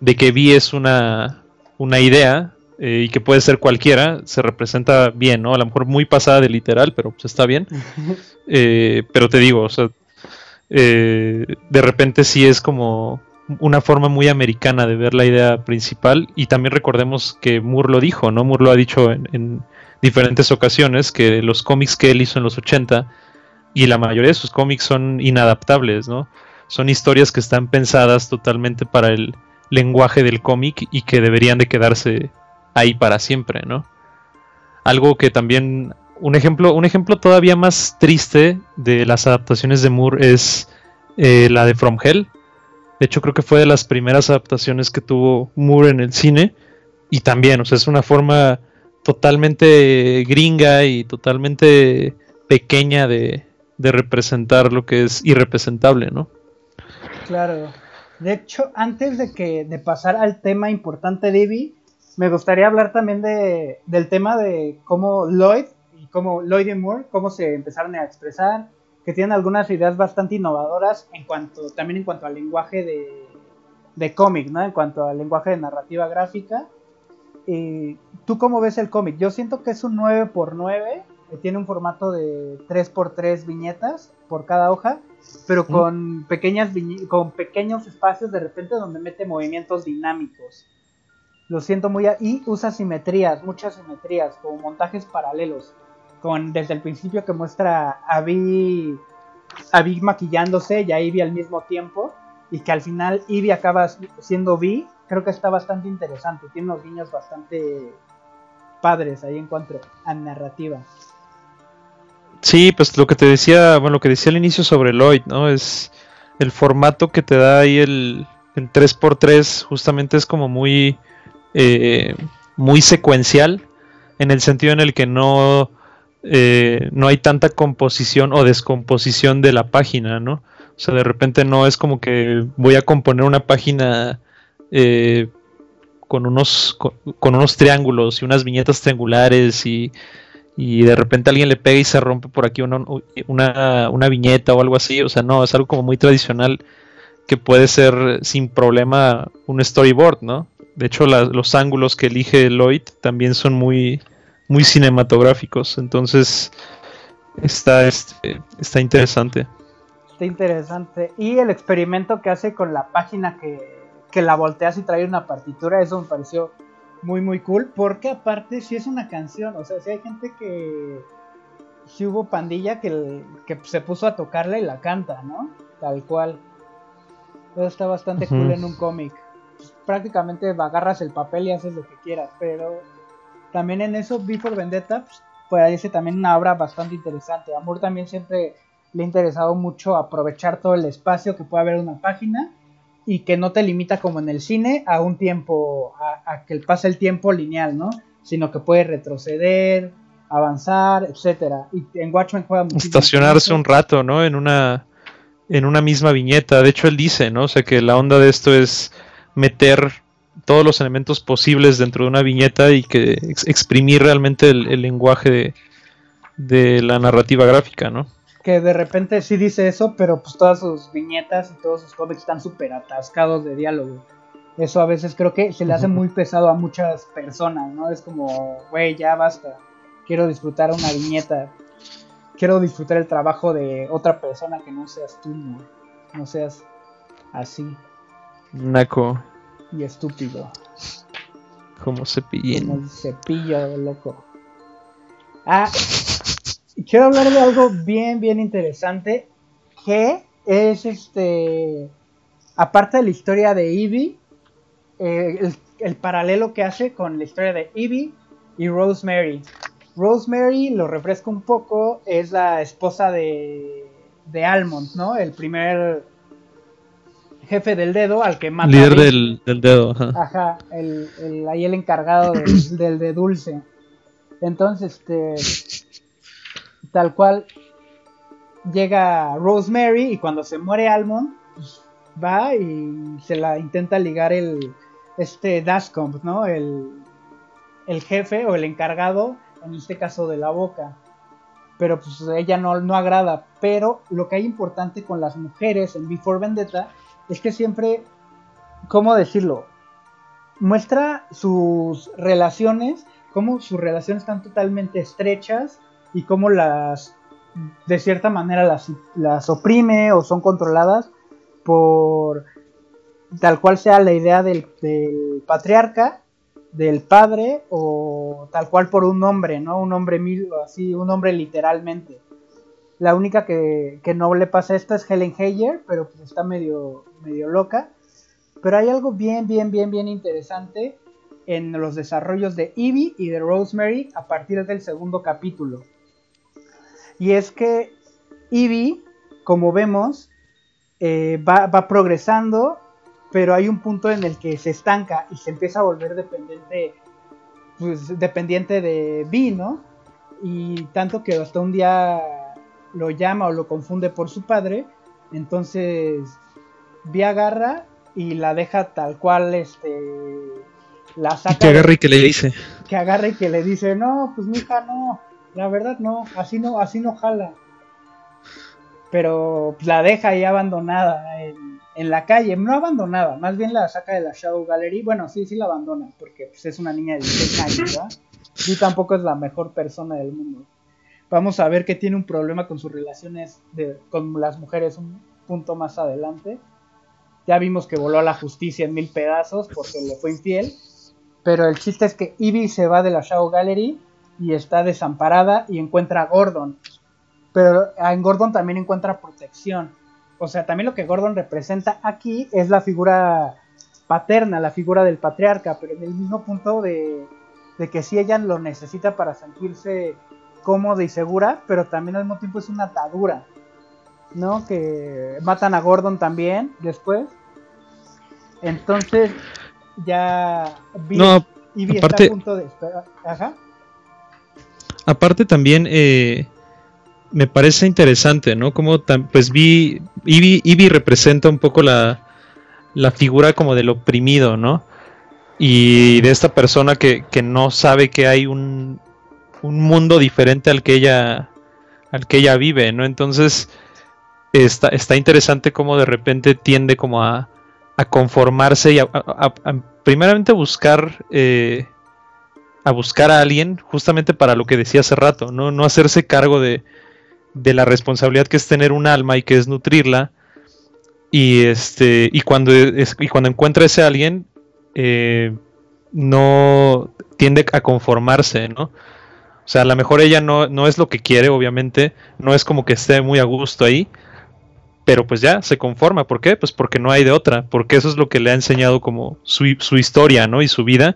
de que Vi es una, una idea eh, y que puede ser cualquiera, se representa bien, ¿no? A lo mejor muy pasada de literal, pero pues está bien. Eh, pero te digo, o sea, de repente sí es como una forma muy americana de ver la idea principal y también recordemos que Moore lo dijo, ¿no? Moore lo ha dicho en, en diferentes ocasiones que los cómics que él hizo en los 80 y la mayoría de sus cómics son inadaptables, ¿no? son historias que están pensadas totalmente para el lenguaje del cómic y que deberían de quedarse ahí para siempre, ¿no? Algo que también un ejemplo, un ejemplo todavía más triste de las adaptaciones de Moore es eh, la de From Hell. De hecho, creo que fue de las primeras adaptaciones que tuvo Moore en el cine. Y también, o sea, es una forma totalmente gringa y totalmente pequeña de, representar lo que es irrepresentable, ¿no? Claro. De hecho, antes de que de pasar al tema importante de Ivy, me gustaría hablar también de, del tema de cómo Lloyd y cómo Lloyd y Moore, cómo se empezaron a expresar, que tienen algunas ideas bastante innovadoras en cuanto, también en cuanto al lenguaje de, de cómic, ¿no? En cuanto al lenguaje de narrativa gráfica. Y, ¿Tú cómo ves el cómic? Yo siento que es un 9x9, que tiene un formato de 3x3 viñetas por cada hoja pero con pequeñas con pequeños espacios de repente donde mete movimientos dinámicos. Lo siento muy y usa simetrías, muchas simetrías, como montajes paralelos, con desde el principio que muestra a Vi a Vi maquillándose y a Ivy al mismo tiempo y que al final Ivy acaba siendo Vi, creo que está bastante interesante, tiene unos guiños bastante padres ahí en cuanto a narrativa. Sí, pues lo que te decía, bueno, lo que decía al inicio sobre Lloyd, ¿no? Es el formato que te da ahí el, el 3x3, justamente es como muy, eh, muy secuencial, en el sentido en el que no, eh, no hay tanta composición o descomposición de la página, ¿no? O sea, de repente no es como que voy a componer una página eh, con, unos, con unos triángulos y unas viñetas triangulares y y de repente alguien le pega y se rompe por aquí una, una, viñeta o algo así. O sea, no, es algo como muy tradicional que puede ser sin problema un storyboard, ¿no? De hecho, los ángulos que elige Lloyd también son muy, muy cinematográficos. Entonces, está, este, está interesante. Está interesante. Y el experimento que hace con la página que, que la volteas y trae una partitura, eso me pareció muy, muy cool. Porque aparte, si es una canción. O sea, si hay gente que. Si hubo pandilla que, que se puso a tocarla y la canta, ¿no? Tal cual. Eso está bastante cool en un cómic. Pues, prácticamente agarras el papel y haces lo que quieras. Pero también en eso, Before Vendetta, pues, parece también una obra bastante interesante. Amor también siempre le ha interesado mucho aprovechar todo el espacio que puede haber en una página y que no te limita como en el cine a un tiempo, a, que pase el tiempo lineal, ¿no? Sino que puede retroceder, avanzar, etcétera. Y en Watchmen juega mucho. Estacionarse un rato, ¿no? En una, en una misma viñeta. De hecho, él dice, ¿no? O sea, que la onda de esto es meter todos los elementos posibles dentro de una viñeta y que exprimir realmente el, lenguaje de, de la narrativa gráfica, ¿no? que de repente sí dice eso, pero pues todas sus viñetas y todos sus cómics están súper atascados de diálogo. Eso a veces creo que se le hace muy pesado a muchas personas, ¿no? Es como, güey, ya basta. Quiero disfrutar una viñeta. Quiero disfrutar el trabajo de otra persona que no seas tú, ¿no? No seas así. Naco. Y estúpido. Como cepillín. Como cepillo, loco. Ah, quiero hablar de algo bien, bien interesante, que es este, aparte de la historia de Evie, eh, el, paralelo que hace con la historia de Evie y Rosemary. Rosemary, lo refresco un poco, es la esposa de, de Almond, ¿no? El primer jefe del dedo al que mata. Líder del, del, dedo, ajá. Ajá, el, ahí el encargado del, del de dulce. Entonces, este tal cual llega Rosemary y cuando se muere Almond, pues, va y se la intenta ligar el este Dashcomp, ¿no? El, el jefe o el encargado, en este caso de la boca. Pero pues ella no, no agrada. Pero lo que hay importante con las mujeres en Before Vendetta es que siempre, ¿cómo decirlo? Muestra sus relaciones, como sus relaciones están totalmente estrechas y cómo las, de cierta manera, las, las oprime o son controladas por tal cual sea la idea del, patriarca, del padre o tal cual por un hombre, ¿no? Un hombre mil, así, un hombre literalmente. La única que, que, no le pasa esto es Helen Heyer, pero pues está medio, medio loca. Pero hay algo bien, bien, bien, bien interesante en los desarrollos de Evie y de Rosemary a partir del segundo capítulo. Y es que Eevee, como vemos, eh, va, progresando, pero hay un punto en el que se estanca y se empieza a volver dependiente, pues, dependiente de Vi, ¿no? Y tanto que hasta un día lo llama o lo confunde por su padre, entonces Vi agarra y la deja tal cual, este, la saca. que agarre y que le dice. Que agarre y que le dice, no, pues mi hija no, la verdad no, así no, así no jala. Pero la deja ahí abandonada en, la calle, no abandonada, más bien la saca de la Shadow Gallery. Bueno, sí, sí la abandona, porque pues, es una niña de 16 años, ¿verdad? Y tampoco es la mejor persona del mundo. Vamos a ver que tiene un problema con sus relaciones con las mujeres un punto más adelante. Ya vimos que voló a la justicia en mil pedazos porque le fue infiel. Pero el chiste es que Ivy se va de la Shadow Gallery y está desamparada y encuentra a Gordon. Pero en Gordon también encuentra protección. O sea, también lo que Gordon representa aquí es la figura paterna, la figura del patriarca, pero en el mismo punto de, que sí ella lo necesita para sentirse cómoda y segura, pero también al mismo tiempo es una atadura, ¿no? Que matan a Gordon también después. Entonces, ya no, está a punto de... Ajá. Aparte también eh, me parece interesante, ¿no? Como pues vi, Ivy, representa un poco la, figura como del oprimido, ¿no? Y de esta persona que, no sabe que hay un, un, mundo diferente al que ella al que ella vive, ¿no? Entonces está, está interesante como de repente tiende como a, a conformarse y a, primeramente buscar eh, a buscar a alguien justamente para lo que decía hace rato, no, no hacerse cargo de, de, la responsabilidad que es tener un alma y que es nutrirla. Y este y cuando, y cuando encuentra ese alguien, eh, no tiende a conformarse, ¿no? O sea, a lo mejor ella no, no es lo que quiere, obviamente, no es como que esté muy a gusto ahí, pero pues ya se conforma. ¿Por qué? Pues porque no hay de otra, porque eso es lo que le ha enseñado como su, su historia, ¿no? Y su vida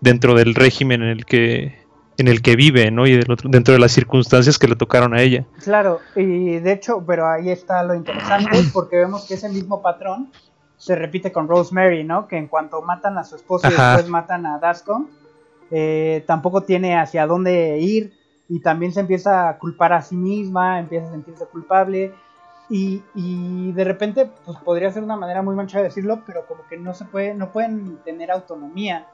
dentro del régimen en el que en el que vive, ¿no? Y dentro de las circunstancias que le tocaron a ella. Claro, y de hecho, pero ahí está lo interesante, porque vemos que ese mismo patrón se repite con Rosemary, ¿no? Que en cuanto matan a su esposo y después matan a Dascom, eh, tampoco tiene hacia dónde ir y también se empieza a culpar a sí misma, empieza a sentirse culpable y, y, de repente, pues podría ser una manera muy mancha de decirlo, pero como que no se puede, no pueden tener autonomía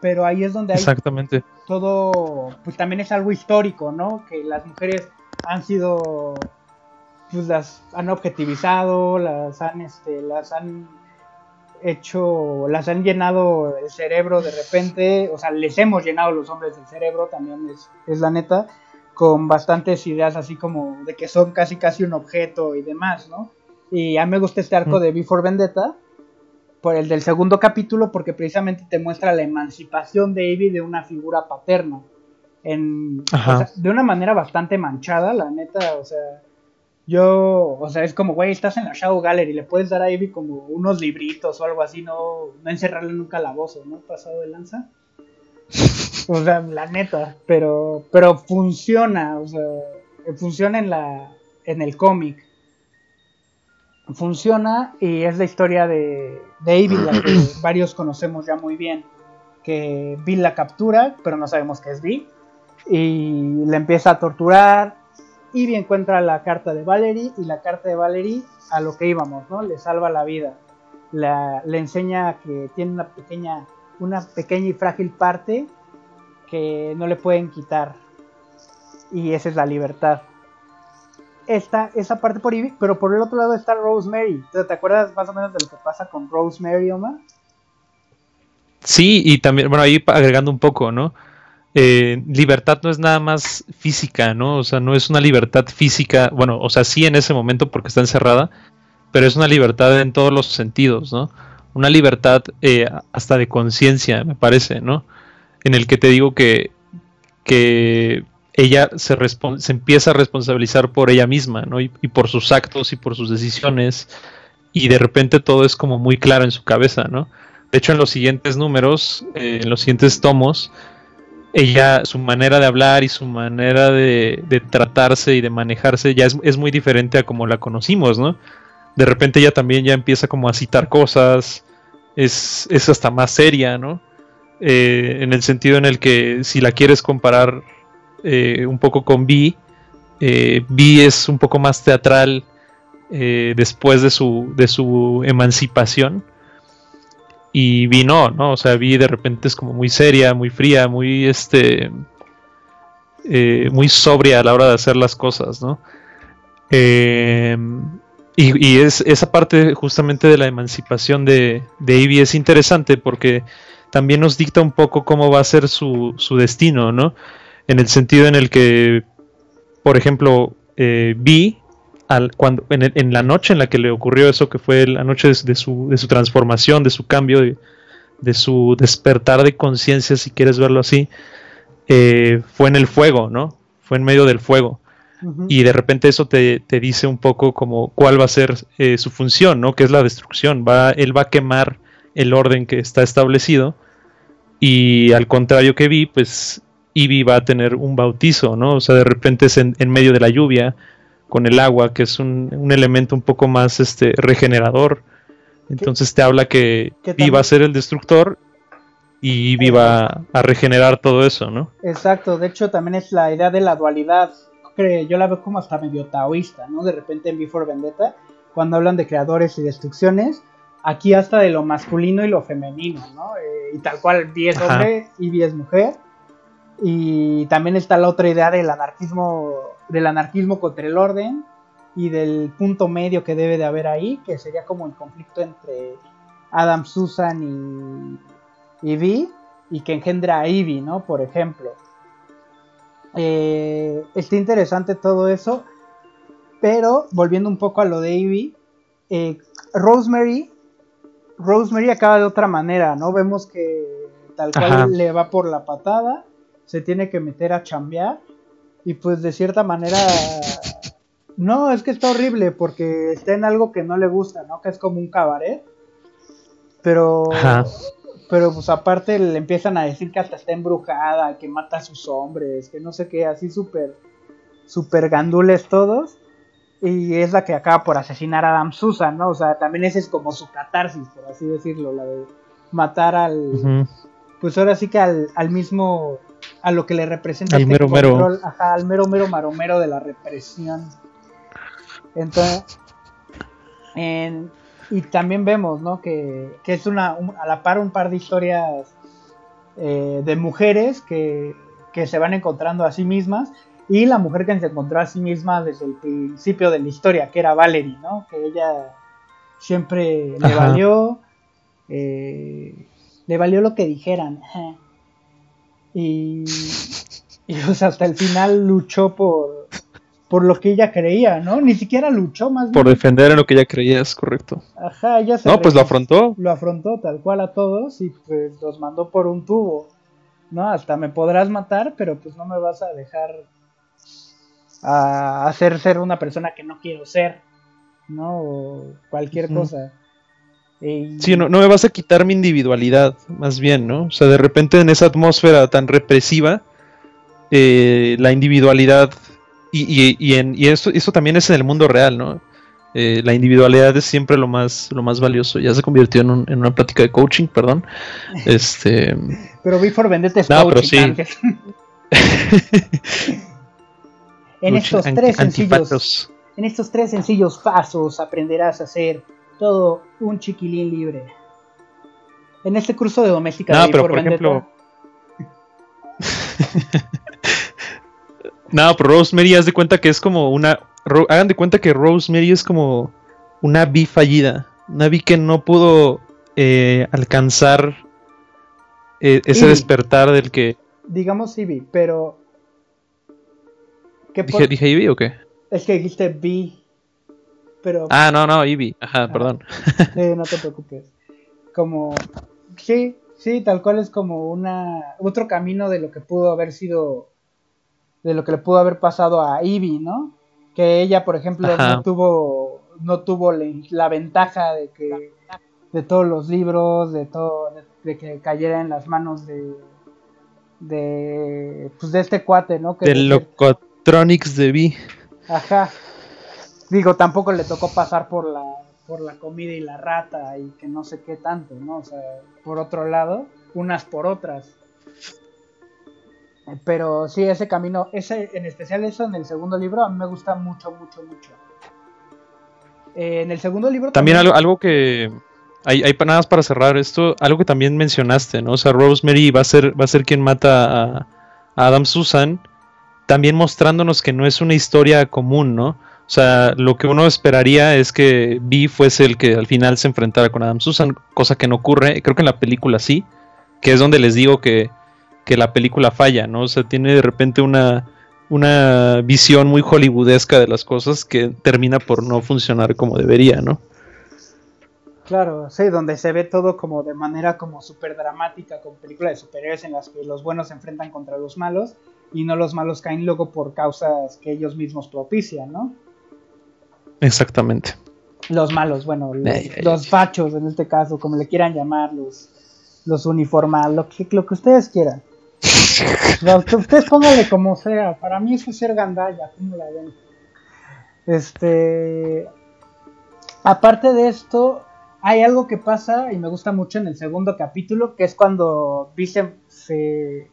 pero ahí es donde hay Exactamente. todo, pues también es algo histórico, ¿no? Que las mujeres han sido, pues las han objetivizado, las han, este, las han hecho, las han llenado el cerebro de repente, o sea, les hemos llenado los hombres el cerebro, también es, es la neta, con bastantes ideas así como de que son casi casi un objeto y demás, ¿no? Y a mí me gusta este arco de Before Vendetta, por el del segundo capítulo porque precisamente te muestra la emancipación de Abby de una figura paterna. En, de una manera bastante manchada, la neta, o sea, yo, o sea, es como, güey, estás en la Shadow Gallery, le puedes dar a Abby como unos libritos o algo así, no, no encerrarle en un calabozo, ¿no? Pasado de lanza. O sea, la neta, pero, pero funciona, o sea, funciona en la, en el cómic funciona y es la historia de, de la que varios conocemos ya muy bien. Que Bill la captura, pero no sabemos qué es Bill. Y le empieza a torturar. Y encuentra la carta de Valerie. Y la carta de Valerie, a lo que íbamos, ¿no? Le salva la vida. le enseña que tiene una pequeña, una pequeña y frágil parte que no le pueden quitar. Y esa es la libertad esta, esa parte por Ivy, pero por el otro lado está Rosemary. ¿Te acuerdas más o menos de lo que pasa con Rosemary, Omar? Sí, y también, bueno, ahí agregando un poco, ¿no? Eh, libertad no es nada más física, ¿no? O sea, no es una libertad física, bueno, o sea, sí en ese momento porque está encerrada, pero es una libertad en todos los sentidos, ¿no? Una libertad eh, hasta de conciencia, me parece, ¿no? En el que te digo que, que ella se, empieza a responsabilizar por ella misma, ¿no? Y, por sus actos y por sus decisiones. Y de repente todo es como muy claro en su cabeza, ¿no? De hecho, en los siguientes números, eh, en los siguientes tomos, ella, su manera de hablar y su manera de, tratarse y de manejarse ya es, muy diferente a como la conocimos, ¿no? De repente ella también ya empieza como a citar cosas, es, es hasta más seria, ¿no? Eh, en el sentido en el que si la quieres comparar eh, un poco con Vi. Eh, Vi es un poco más teatral eh, después de su, de su emancipación. Y Vi no, ¿no? O sea, Vi de repente es como muy seria, muy fría, muy este. muy sobria a la hora de hacer las cosas, ¿no? Y, es, esa parte justamente de la emancipación de, de es interesante porque también nos dicta un poco cómo va a ser su, su destino, ¿no? en el sentido en el que, por ejemplo, eh, vi al, cuando, en, la noche en la que le ocurrió eso, que fue la noche de, su, de su, transformación, de su cambio, de, su despertar de conciencia, si quieres verlo así, eh, fue en el fuego, ¿no? Fue en medio del fuego. Y de repente eso te, dice un poco como cuál va a ser eh, su función, ¿no? Que es la destrucción. Va, él va a quemar el orden que está establecido. Y al contrario que vi, pues Ivy va a tener un bautizo, ¿no? O sea, de repente es en, medio de la lluvia, con el agua, que es un, elemento un poco más este, regenerador. Entonces te habla que Ivy va a ser el destructor y Ivy va a regenerar todo eso, ¿no? Exacto, de hecho también es la idea de la dualidad, que yo la veo como hasta medio taoísta, ¿no? De repente en Before Vendetta, cuando hablan de creadores y destrucciones, aquí hasta de lo masculino y lo femenino, ¿no? Eh, y tal cual, Vi es hombre, Ivy es mujer, y también está la otra idea del anarquismo, del anarquismo contra el orden y del punto medio que debe de haber ahí, que sería como el conflicto entre Adam Susan y, y y que engendra a Ivy, ¿no? Por ejemplo. Eh, está interesante todo eso, pero volviendo un poco a lo de Ivy, eh, Rosemary, Rosemary acaba de otra manera, ¿no? Vemos que tal cual le va por la patada, se tiene que meter a chambear y pues de cierta manera no, es que está horrible porque está en algo que no le gusta, ¿no? Que es como un cabaret. Pero pero pues aparte le empiezan a decir que hasta está embrujada, que mata a sus hombres, que no sé qué, así súper súper gandules todos. Y es la que acaba por asesinar a Adam Susan, ¿no? O sea, también ese es como su catarsis, por así decirlo, la de matar al... Pues ahora sí que al, al mismo a lo que le representa al este mero mero. Ajá, al mero mero maromero de la represión. Entonces, y también vemos, ¿no? Que, que es una, a la par un par de historias eh, de mujeres que, que se van encontrando a sí mismas y la mujer que se encontró a sí misma desde el principio de la historia, que era Valerie, ¿no? Que ella siempre le valió, eh, le valió lo que dijeran. Y, y hasta el final luchó por, por lo que ella creía, ¿no? Ni siquiera luchó más. Por defender en lo que ella creía, es correcto. Ajá, ella se... No, pues lo afrontó. Lo afrontó tal cual a todos y pues los mandó por un tubo, ¿no? Hasta me podrás matar, pero pues no me vas a dejar a hacer ser una persona que no quiero ser, ¿no? O cualquier cosa. Sí, no, no me vas a quitar mi individualidad, más bien, ¿no? O sea, de repente en esa atmósfera tan represiva, eh, la individualidad, y, y, en, y eso, eso también es en el mundo real, ¿no? Eh, la individualidad es siempre lo más, lo más valioso. Ya se convirtió en, en una práctica de coaching, perdón. Este, pero for Vendetta es coaching. en estos tres sencillos, en estos tres sencillos pasos aprenderás a hacer todo un chiquilín libre. En este curso de doméstica no, pero por, ejemplo... no, pero Rosemary, haz de cuenta que es como una. Hagan de cuenta que Rosemary es como una vi fallida. Una vi que no pudo eh, alcanzar eh, ese despertar del que. Digamos Ivy, pero. ¿Dije, ¿Dije Ivy o qué? Es que dijiste vi Ah, no, no, Ivy. Ajá, perdón. Sí, no te preocupes. Como... Sí, sí, tal cual es como una... Otro camino de lo que pudo haber sido... De lo que le pudo haber pasado a Ivy, ¿no? Que ella, por ejemplo, no tuvo... No tuvo la, ventaja de que... De todos los libros, de todo... De, que cayera en las manos de... De... Pues de este cuate, ¿no? Que de Locotronics de Vi. Ajá, digo, tampoco le tocó pasar por la, por la comida y la rata y que no sé qué tanto, ¿no? O sea, por otro lado, unas por otras. Pero sí, ese camino, ese, en especial eso en el segundo libro, a mí me gusta mucho, mucho, mucho. Eh, en el segundo libro también, algo, algo, que hay, hay nada más para cerrar esto, algo que también mencionaste, ¿no? O sea, Rosemary va a ser, va a ser quien mata a, a Adam Susan, también mostrándonos que no es una historia común, ¿no? O sea, lo que uno esperaría es que Vi fuese el que al final se enfrentara con Adam Susan, cosa que no ocurre. Creo que en la película sí, que es donde les digo que, la película falla, ¿no? O sea, tiene de repente una, una visión muy hollywoodesca de las cosas que termina por no funcionar como debería, ¿no? Claro, sí, donde se ve todo como de manera como súper dramática, con películas de superhéroes en las que los buenos se enfrentan contra los malos y no los malos caen luego por causas que ellos mismos propician, ¿no? Exactamente. Los malos, bueno, los, fachos en este caso, como le quieran llamar, los, los uniformados, lo que, lo que ustedes quieran. ustedes pónganle como sea, para mí eso es ser gandalla, como la ven. Este. Aparte de esto, hay algo que pasa y me gusta mucho en el segundo capítulo, que es cuando Vice se.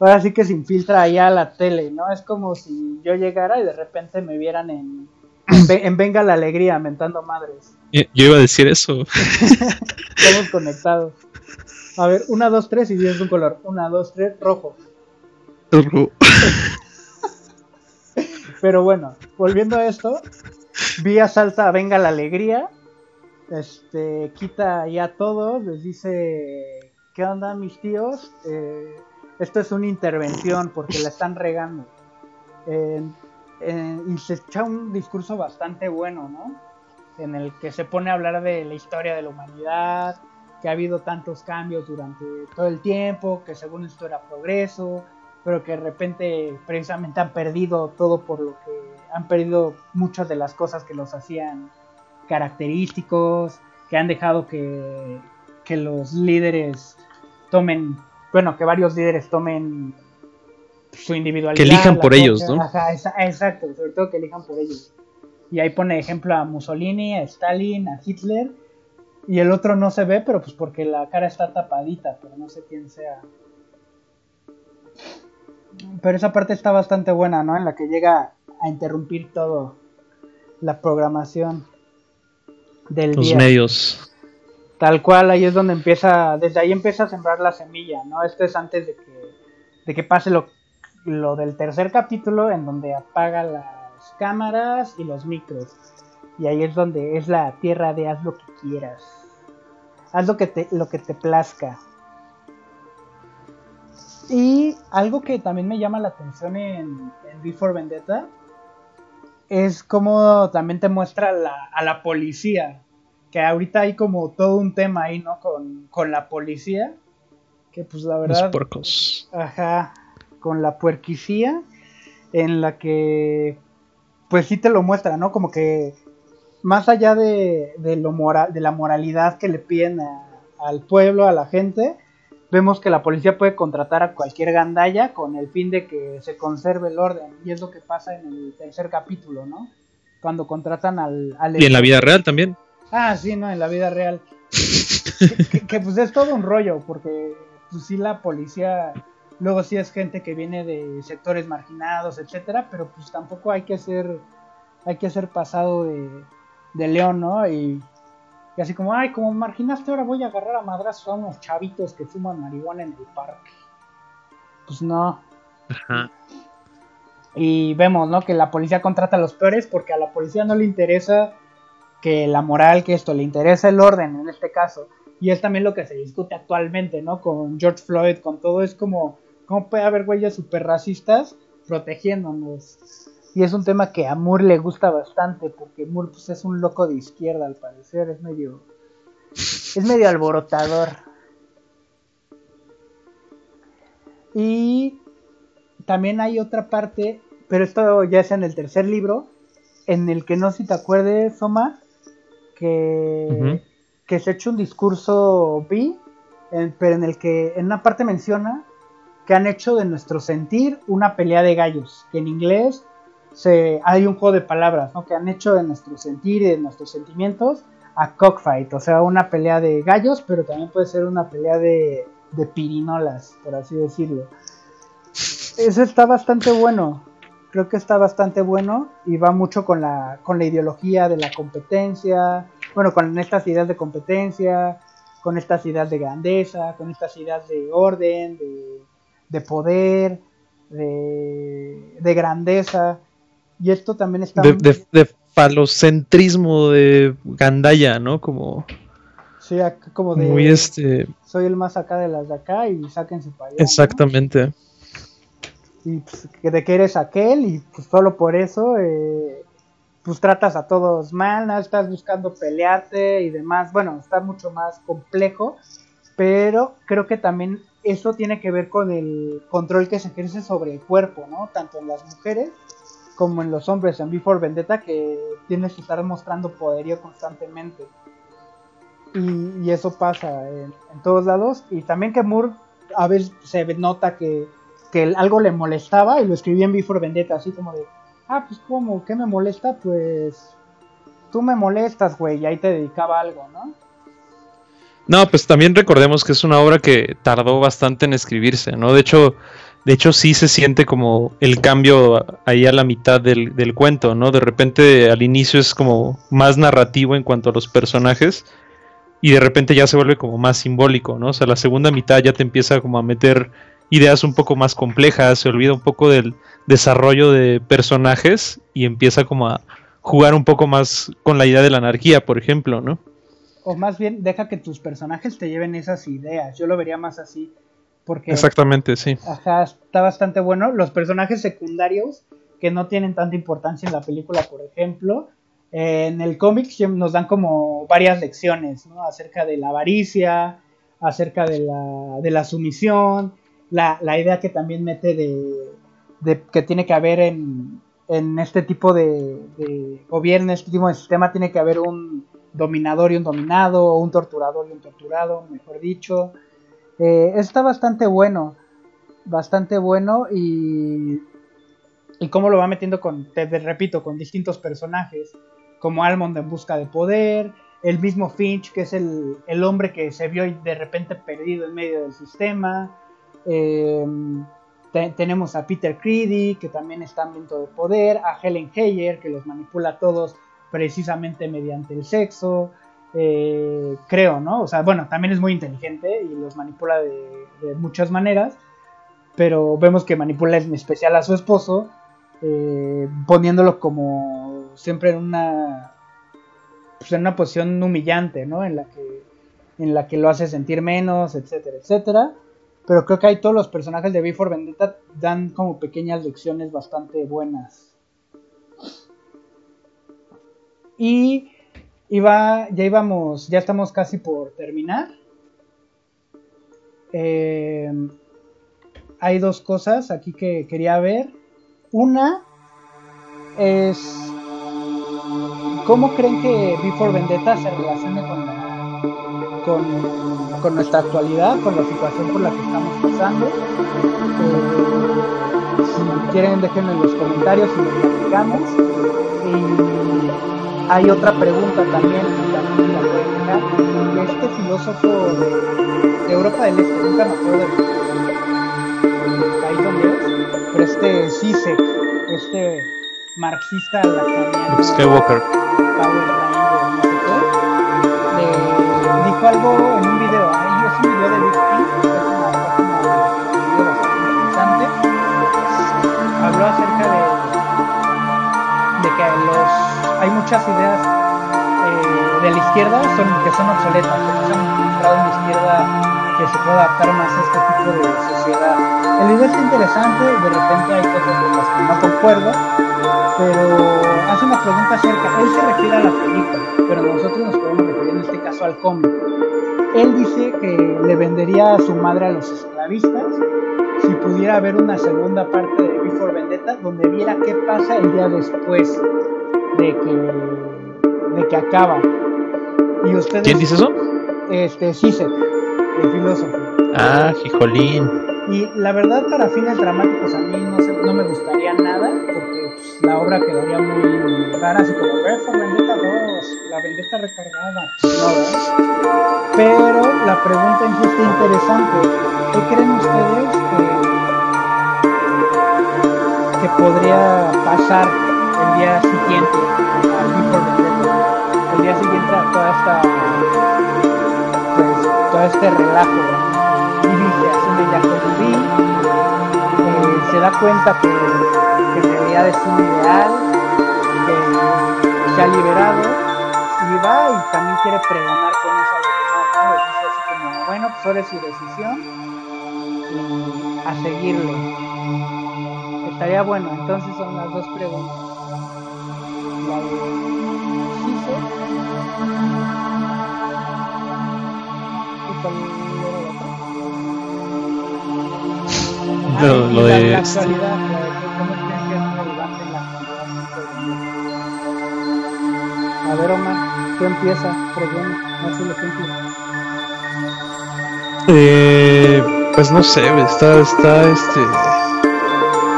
Ahora sí que se infiltra ahí a la tele, ¿no? Es como si yo llegara y de repente me vieran en en Venga la Alegría, mentando madres. Yo iba a decir eso. Estamos conectados. A ver, una, dos, tres y dices un color. Una, dos, tres, rojo. Rojo. Pero bueno, volviendo a esto, Vía salta a Venga la Alegría. Este, quita ya todo, les dice, ¿qué onda mis tíos? Eh, esto es una intervención porque la están regando. Eh, eh, y se echa un discurso bastante bueno, ¿no? En el que se pone a hablar de la historia de la humanidad, que ha habido tantos cambios durante todo el tiempo, que según esto era progreso, pero que de repente precisamente han perdido todo por lo que han perdido muchas de las cosas que los hacían característicos, que han dejado que, que los líderes tomen, bueno, que varios líderes tomen su individualidad. Que elijan por ellos, ¿no? Ajá, exacto, sobre todo que elijan por ellos. Y ahí pone ejemplo a Mussolini, a Stalin, a Hitler. Y el otro no se ve, pero pues porque la cara está tapadita, pero no sé quién sea. Pero esa parte está bastante buena, ¿no? En la que llega a interrumpir todo la programación del Los medios. Tal cual, ahí es donde empieza, desde ahí empieza a sembrar la semilla, ¿no? Esto es antes de que, de que pase lo, lo del tercer capítulo, en donde apaga las cámaras y los micros. Y ahí es donde es la tierra de haz lo que quieras. Haz lo que te, lo que te plazca. Y algo que también me llama la atención en, Before Vendetta es como también te muestra la, a la policía. Que ahorita hay como todo un tema ahí, ¿no? Con, con la policía. Que pues la verdad. Los puercos. Ajá. Con la puerquicía. En la que. Pues sí te lo muestra, ¿no? Como que. Más allá de, de lo moral, de la moralidad que le piden a- al pueblo, a la gente, vemos que la policía puede contratar a cualquier gandalla con el fin de que se conserve el orden. Y es lo que pasa en el tercer capítulo, ¿no? Cuando contratan al... al Y en la vida real también. Ah, sí, no, en la vida real. que, que- que, pues es todo un rollo, porque pues sí la policía, luego sí es gente que viene de sectores marginados, etcétera, pero pues tampoco hay que ser, hay que ser pasado de, de león, ¿no? Y, y así como, ay, como marginaste, ahora voy a agarrar a madrazos a unos chavitos que fuman marihuana en el parque. Pues no. Ajá. Y vemos, ¿no? Que la policía contrata a los peores porque a la policía no le interesa que la moral, que esto, le interesa el orden en este caso. Y es también lo que se discute actualmente, ¿no? Con George Floyd, con todo, es como, ¿cómo puede haber güeyes super racistas protegiéndonos? Y es un tema que a Moore le gusta bastante, porque Moore pues, es un loco de izquierda al parecer, es medio, es medio alborotador. Y también hay otra parte, pero esto ya es en el tercer libro, en el que no si te acuerdes, Soma, que, Ujú. que se ha hecho un discurso B, en- pero en el que en una parte menciona que han hecho de nuestro sentir una pelea de gallos, que en inglés se, hay un juego de palabras, ¿no? que han hecho de nuestro sentir y de nuestros sentimientos a cockfight, o sea, una pelea de gallos, pero también puede ser una pelea de, de pirinolas, por así decirlo. Eso está bastante bueno. Creo que está bastante bueno y va mucho con la, con la ideología de la competencia, bueno, con estas ideas de competencia, con estas ideas de grandeza, con estas ideas de orden, de, de poder, de, de grandeza. Y esto también está... De, de- de falocentrismo de Gandaya, ¿no? Como sí, como de... muy este. Soy el más acá de las de acá y sáquense para allá. ¿no? Y pues, de que eres aquel y pues solo por eso eh, pues tratas a todos mal, ¿no? estás buscando pelearte y demás, bueno, está mucho más complejo, pero creo que también eso tiene que ver con el control que se ejerce sobre el cuerpo, ¿no? Tanto en las mujeres como en los hombres en Before Vendetta que tienes que estar mostrando poderío constantemente. Y, y eso pasa en, en todos lados. Y también que Moore a veces se nota que, que algo le molestaba y lo escribía en Before Vendetta, así como de, ah, pues como, ¿qué me molesta? Pues tú me molestas, güey, y ahí te dedicaba algo, ¿no? No, pues también recordemos que es una obra que tardó bastante en escribirse, ¿no? De hecho, de hecho sí se siente como el cambio ahí a la mitad del, del cuento, ¿no? De repente al inicio es como más narrativo en cuanto a los personajes y de repente ya se vuelve como más simbólico, ¿no? O sea, la segunda mitad ya te empieza como a meter ideas un poco más complejas, se olvida un poco del desarrollo de personajes y empieza como a jugar un poco más con la idea de la anarquía, por ejemplo, ¿no? O más bien, deja que tus personajes te lleven esas ideas. Yo lo vería más así. Porque Exactamente, sí. Ajá, está bastante bueno. Los personajes secundarios que no tienen tanta importancia en la película, por ejemplo, En el cómic nos dan como varias lecciones, ¿no? Acerca de la avaricia, acerca de la, de la sumisión, la, la, idea que también mete de, que tiene que haber en, en este tipo de, de, gobierno, este tipo de sistema, tiene que haber un dominador y un dominado, o un torturador y un torturado, mejor dicho. Eh, está bastante bueno, bastante bueno y, y cómo lo va metiendo con, te, repito, con distintos personajes, como Almond en busca de poder, el mismo Finch, que es el, el hombre que se vio de repente perdido en medio del sistema. Eh, tenemos a Peter Creedy, que también está en de poder, a Helen Heyer, que los manipula a todos precisamente mediante el sexo, eh, creo, ¿no? O sea, bueno, también es muy inteligente y los manipula de, muchas maneras, pero vemos que manipula en especial a su esposo, eh, poniéndolo como siempre en una, pues en una posición humillante, ¿no? En la que, en la que lo hace sentir menos, etcétera, etcétera. Pero creo que ahí todos los personajes de Before Vendetta dan como pequeñas lecciones bastante buenas. Y iba, ya íbamos, ya estamos casi por terminar. Eh, hay dos cosas aquí que quería ver. Una es cómo creen que Before Vendetta se relaciona con, con con nuestra actualidad, con la situación por la que estamos pasando. Eh, si quieren, déjenme en los comentarios y lo platicamos. Y hay otra pregunta también, también la a Este filósofo de, Europa del Este, nunca me acuerdo del país donde es, pero este Zizek, este marxista lacaniano. Skywalker. Eh, dijo algo en un video, ahí es un video de Big que es una video bastante interesante. Habló acerca de, que los, hay muchas ideas eh, de la izquierda que son obsoletas, que se han encontrado una izquierda que se pueda adaptar más a este tipo de sociedad. El video está interesante, de repente hay cosas con las que no concuerdo, pero hace una pregunta acerca, él se refiere a la película, pero nosotros nos podemos referir en este caso al cómic. Él dice que le vendería a su madre a los esclavistas si pudiera haber una segunda parte de Before Vendetta donde viera qué pasa el día después de que, de que acaba. ¿Y ustedes, ¿Quién dice eso? Este, el filósofo. Ah, jijolín. Y la verdad, para fines dramáticos, a mí no, me gustaría nada, porque pues, la obra quedaría muy rara, así como Before Vendetta 2, la vendetta recargada. No, pero la pregunta en sí interesante. ¿Qué creen ustedes que, podría pasar el día siguiente Before Vendetta? El día siguiente a toda esta, pues, todo este relajo. Y dice, así ya eh, se da cuenta que, en realidad es un ideal, que se ha liberado y va y también quiere pregonar con esa bueno, pues ahora es su decisión y a seguirlo. Estaría bueno, entonces son las dos preguntas. La de Gise y cuál otra. lo, de... La, actualidad. A ver, Omar, ¿qué empieza? Eh, pues no sé, está, está este.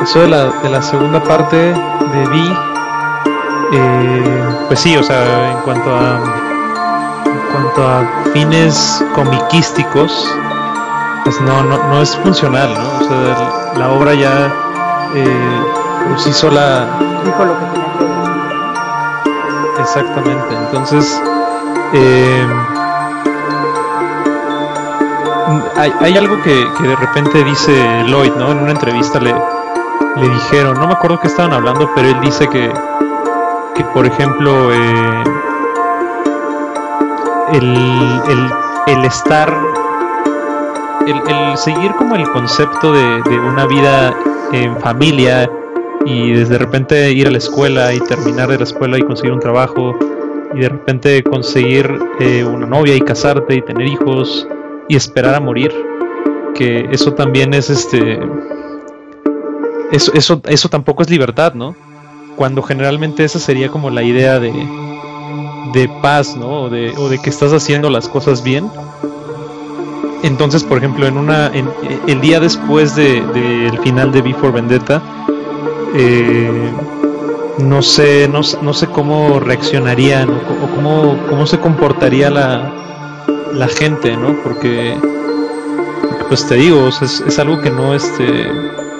Eso de la, de la segunda parte de Vi. Eh, pues sí, o sea, en cuanto a. En cuanto a fines comiquísticos, pues no, no, no es funcional, ¿no? O sea, la obra ya eh, por sí sola. Dijo lo que tenía que decir. Exactamente, entonces. Eh, hay, algo que, de repente dice Lloyd, ¿no? En una entrevista le, le dijeron, no me acuerdo qué estaban hablando, pero él dice que, que por ejemplo, eh, el, el, estar, el, seguir como el concepto de, una vida en familia y desde repente ir a la escuela y terminar de la escuela y conseguir un trabajo y de repente conseguir eh, una novia y casarte y tener hijos y esperar a morir que eso también es este eso, eso, eso tampoco es libertad, ¿no? Cuando generalmente esa sería como la idea de, de paz, ¿no? De, o de que estás haciendo las cosas bien. Entonces, por ejemplo, en una en, el día después del de, final de Before Vendetta, eh, no sé, no, no, sé cómo reaccionarían o, cómo, cómo, se comportaría la, la gente, ¿no? Porque, pues te digo, es, es, algo que no, este,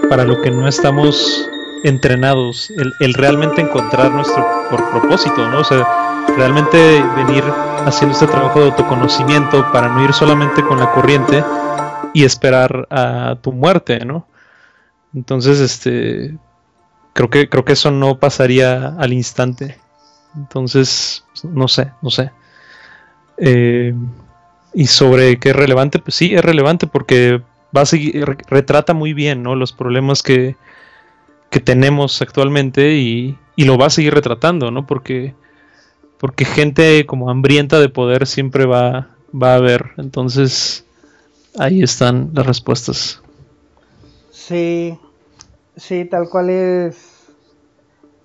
para lo que no estamos entrenados, el, el realmente encontrar nuestro por propósito, ¿no? O sea, realmente venir haciendo este trabajo de autoconocimiento para no ir solamente con la corriente y esperar a tu muerte, ¿no? Entonces, este, creo que creo que eso no pasaría al instante. Entonces, no sé, no sé. Eh, y sobre qué es relevante, pues sí, es relevante porque va a seguir, retrata muy bien, ¿no? Los problemas que, que tenemos actualmente y, y, lo va a seguir retratando, ¿no? Porque porque gente como hambrienta de poder siempre va, va a haber. Entonces, ahí están las respuestas. Sí, sí, tal cual es.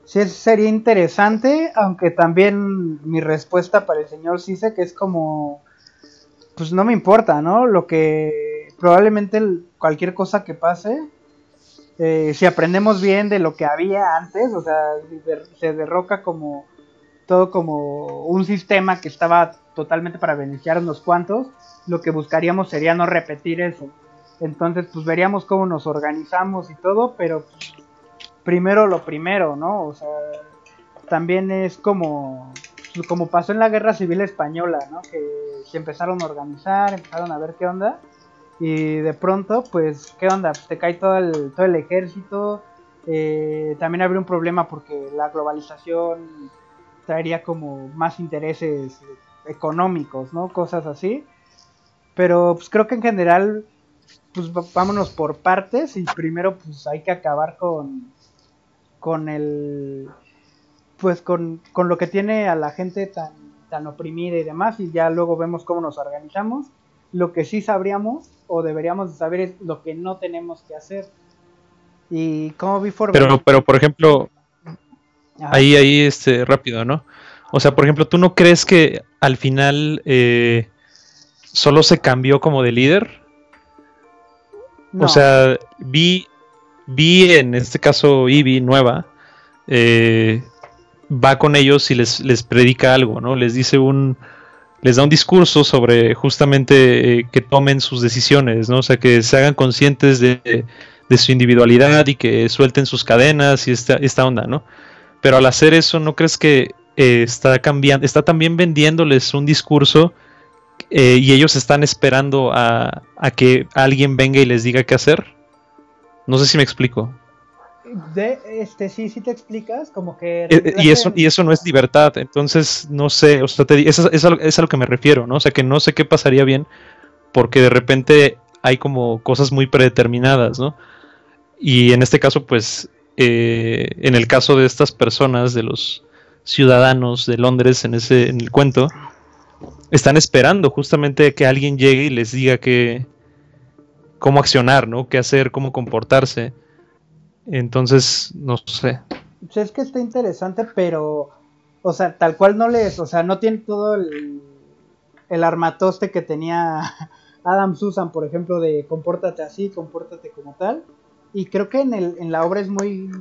Sí, sería interesante, aunque también mi respuesta para el señor Cise, que es como, pues no me importa, ¿no? Lo que probablemente cualquier cosa que pase, eh, si aprendemos bien de lo que había antes, o sea, se derroca como todo como un sistema que estaba totalmente para beneficiar a unos cuantos, lo que buscaríamos sería no repetir eso. Entonces, pues veríamos cómo nos organizamos y todo, pero primero lo primero, ¿no? O sea, también es como, como pasó en la Guerra Civil Española, ¿no? Que empezaron a organizar, empezaron a ver qué onda, y de pronto, pues, ¿qué onda? Pues te cae todo el, todo el ejército, eh, también habría un problema porque la globalización traería como más intereses económicos, ¿no? Cosas así. Pero pues creo que en general, pues vámonos por partes y primero pues hay que acabar con, con el, pues con, con lo que tiene a la gente tan, tan oprimida y demás y ya luego vemos cómo nos organizamos. Lo que sí sabríamos o deberíamos saber es lo que no tenemos que hacer. Y como Before Pero, pero por ejemplo, Ahí, ahí, este, rápido, ¿no? O sea, por ejemplo, ¿tú no crees que al final eh, solo se cambió como de líder? O sea, vi, vi en este caso Ivy nueva, eh, va con ellos y les, les predica algo, ¿no? Les dice un, les da un discurso sobre justamente eh, que tomen sus decisiones, ¿no? O sea, que se hagan conscientes de, de su individualidad y que suelten sus cadenas y esta, esta onda, ¿no? Pero al hacer eso, ¿no crees que eh, está cambiando, está también vendiéndoles un discurso eh, y ellos están esperando a, que alguien venga y les diga qué hacer? No sé si me explico. De, este, sí, sí te explicas, como que... Eh, y, eso, y eso no es libertad, entonces no sé, o sea, eso, es, a, lo que me refiero, ¿no? O sea, que no sé qué pasaría bien porque de repente hay como cosas muy predeterminadas, ¿no? Y en este caso, pues eh, en el caso de estas personas, de los ciudadanos de Londres en, ese, en el cuento, están esperando justamente que alguien llegue y les diga que cómo accionar, ¿no? Qué hacer, cómo comportarse. Entonces, no sé. Pues es que está interesante, pero, o sea, tal cual no les, o sea, no tiene todo el, el armatoste que tenía Adam Susan, por ejemplo, de compórtate así, compórtate como tal. Y creo que en, el, en la obra es muy,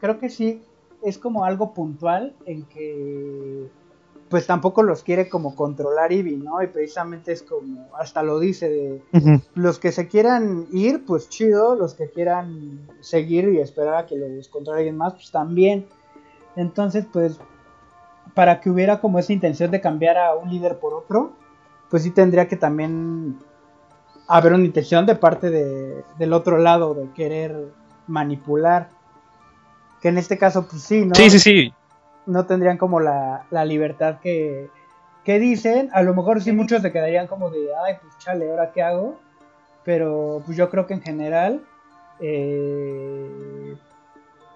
creo que sí, es como algo puntual en que pues tampoco los quiere como controlar Ivy, ¿no? Y precisamente es como, hasta lo dice, de los que se quieran ir, pues chido, los que quieran seguir y esperar a que los controle alguien más, pues también. Entonces, pues, para que hubiera como esa intención de cambiar a un líder por otro, pues sí tendría que también haber una intención de parte de, del otro lado de querer manipular. Que en este caso, pues sí, ¿no? Sí, sí, sí. No tendrían como la, la libertad que, que dicen. A lo mejor sí muchos se quedarían como de, ay, pues chale, ¿ahora qué hago? Pero pues yo creo que en general, eh,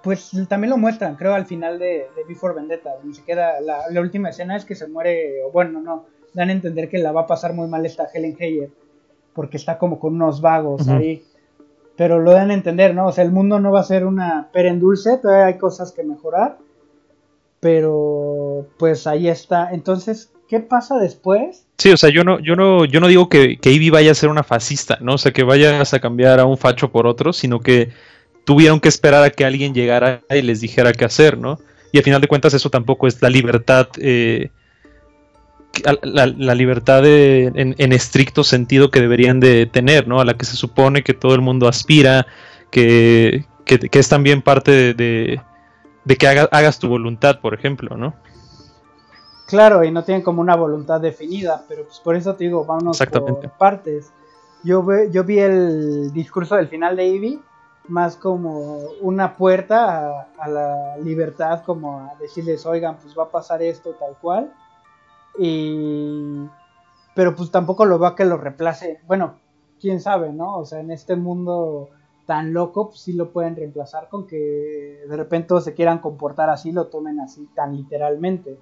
pues también lo muestran, creo, al final de, de Before Vendetta, donde se queda, la, la, última escena es que se muere, o bueno, no, dan a entender que la va a pasar muy mal esta Helen Heyer, porque está como con unos vagos ahí, pero lo a entender, ¿no? O sea, el mundo no va a ser una pera en dulce, todavía hay cosas que mejorar, pero pues ahí está, entonces, ¿qué pasa después? Sí, o sea, yo no, yo no, yo no digo que, que Ivy vaya a ser una fascista, ¿no? O sea, que vayas a cambiar a un facho por otro, sino que tuvieron que esperar a que alguien llegara y les dijera qué hacer, ¿no? Y al final de cuentas eso tampoco es la libertad, eh, la, la, libertad de, en, en, estricto sentido que deberían de tener, ¿no? A la que se supone que todo el mundo aspira, que, que, que es también parte de, de, de que haga, hagas tu voluntad, por ejemplo, ¿no? Claro, y no tienen como una voluntad definida, pero pues por eso te digo, vámonos por partes. Yo, ve, yo vi el discurso del final de Ivy más como una puerta a, a, la libertad, como a decirles, oigan, pues va a pasar esto tal cual. Y... Pero pues tampoco lo va a que lo reemplace. Bueno, quién sabe, ¿no? O sea, en este mundo tan loco, pues sí lo pueden reemplazar con que de repente todos se quieran comportar así, lo tomen así tan literalmente.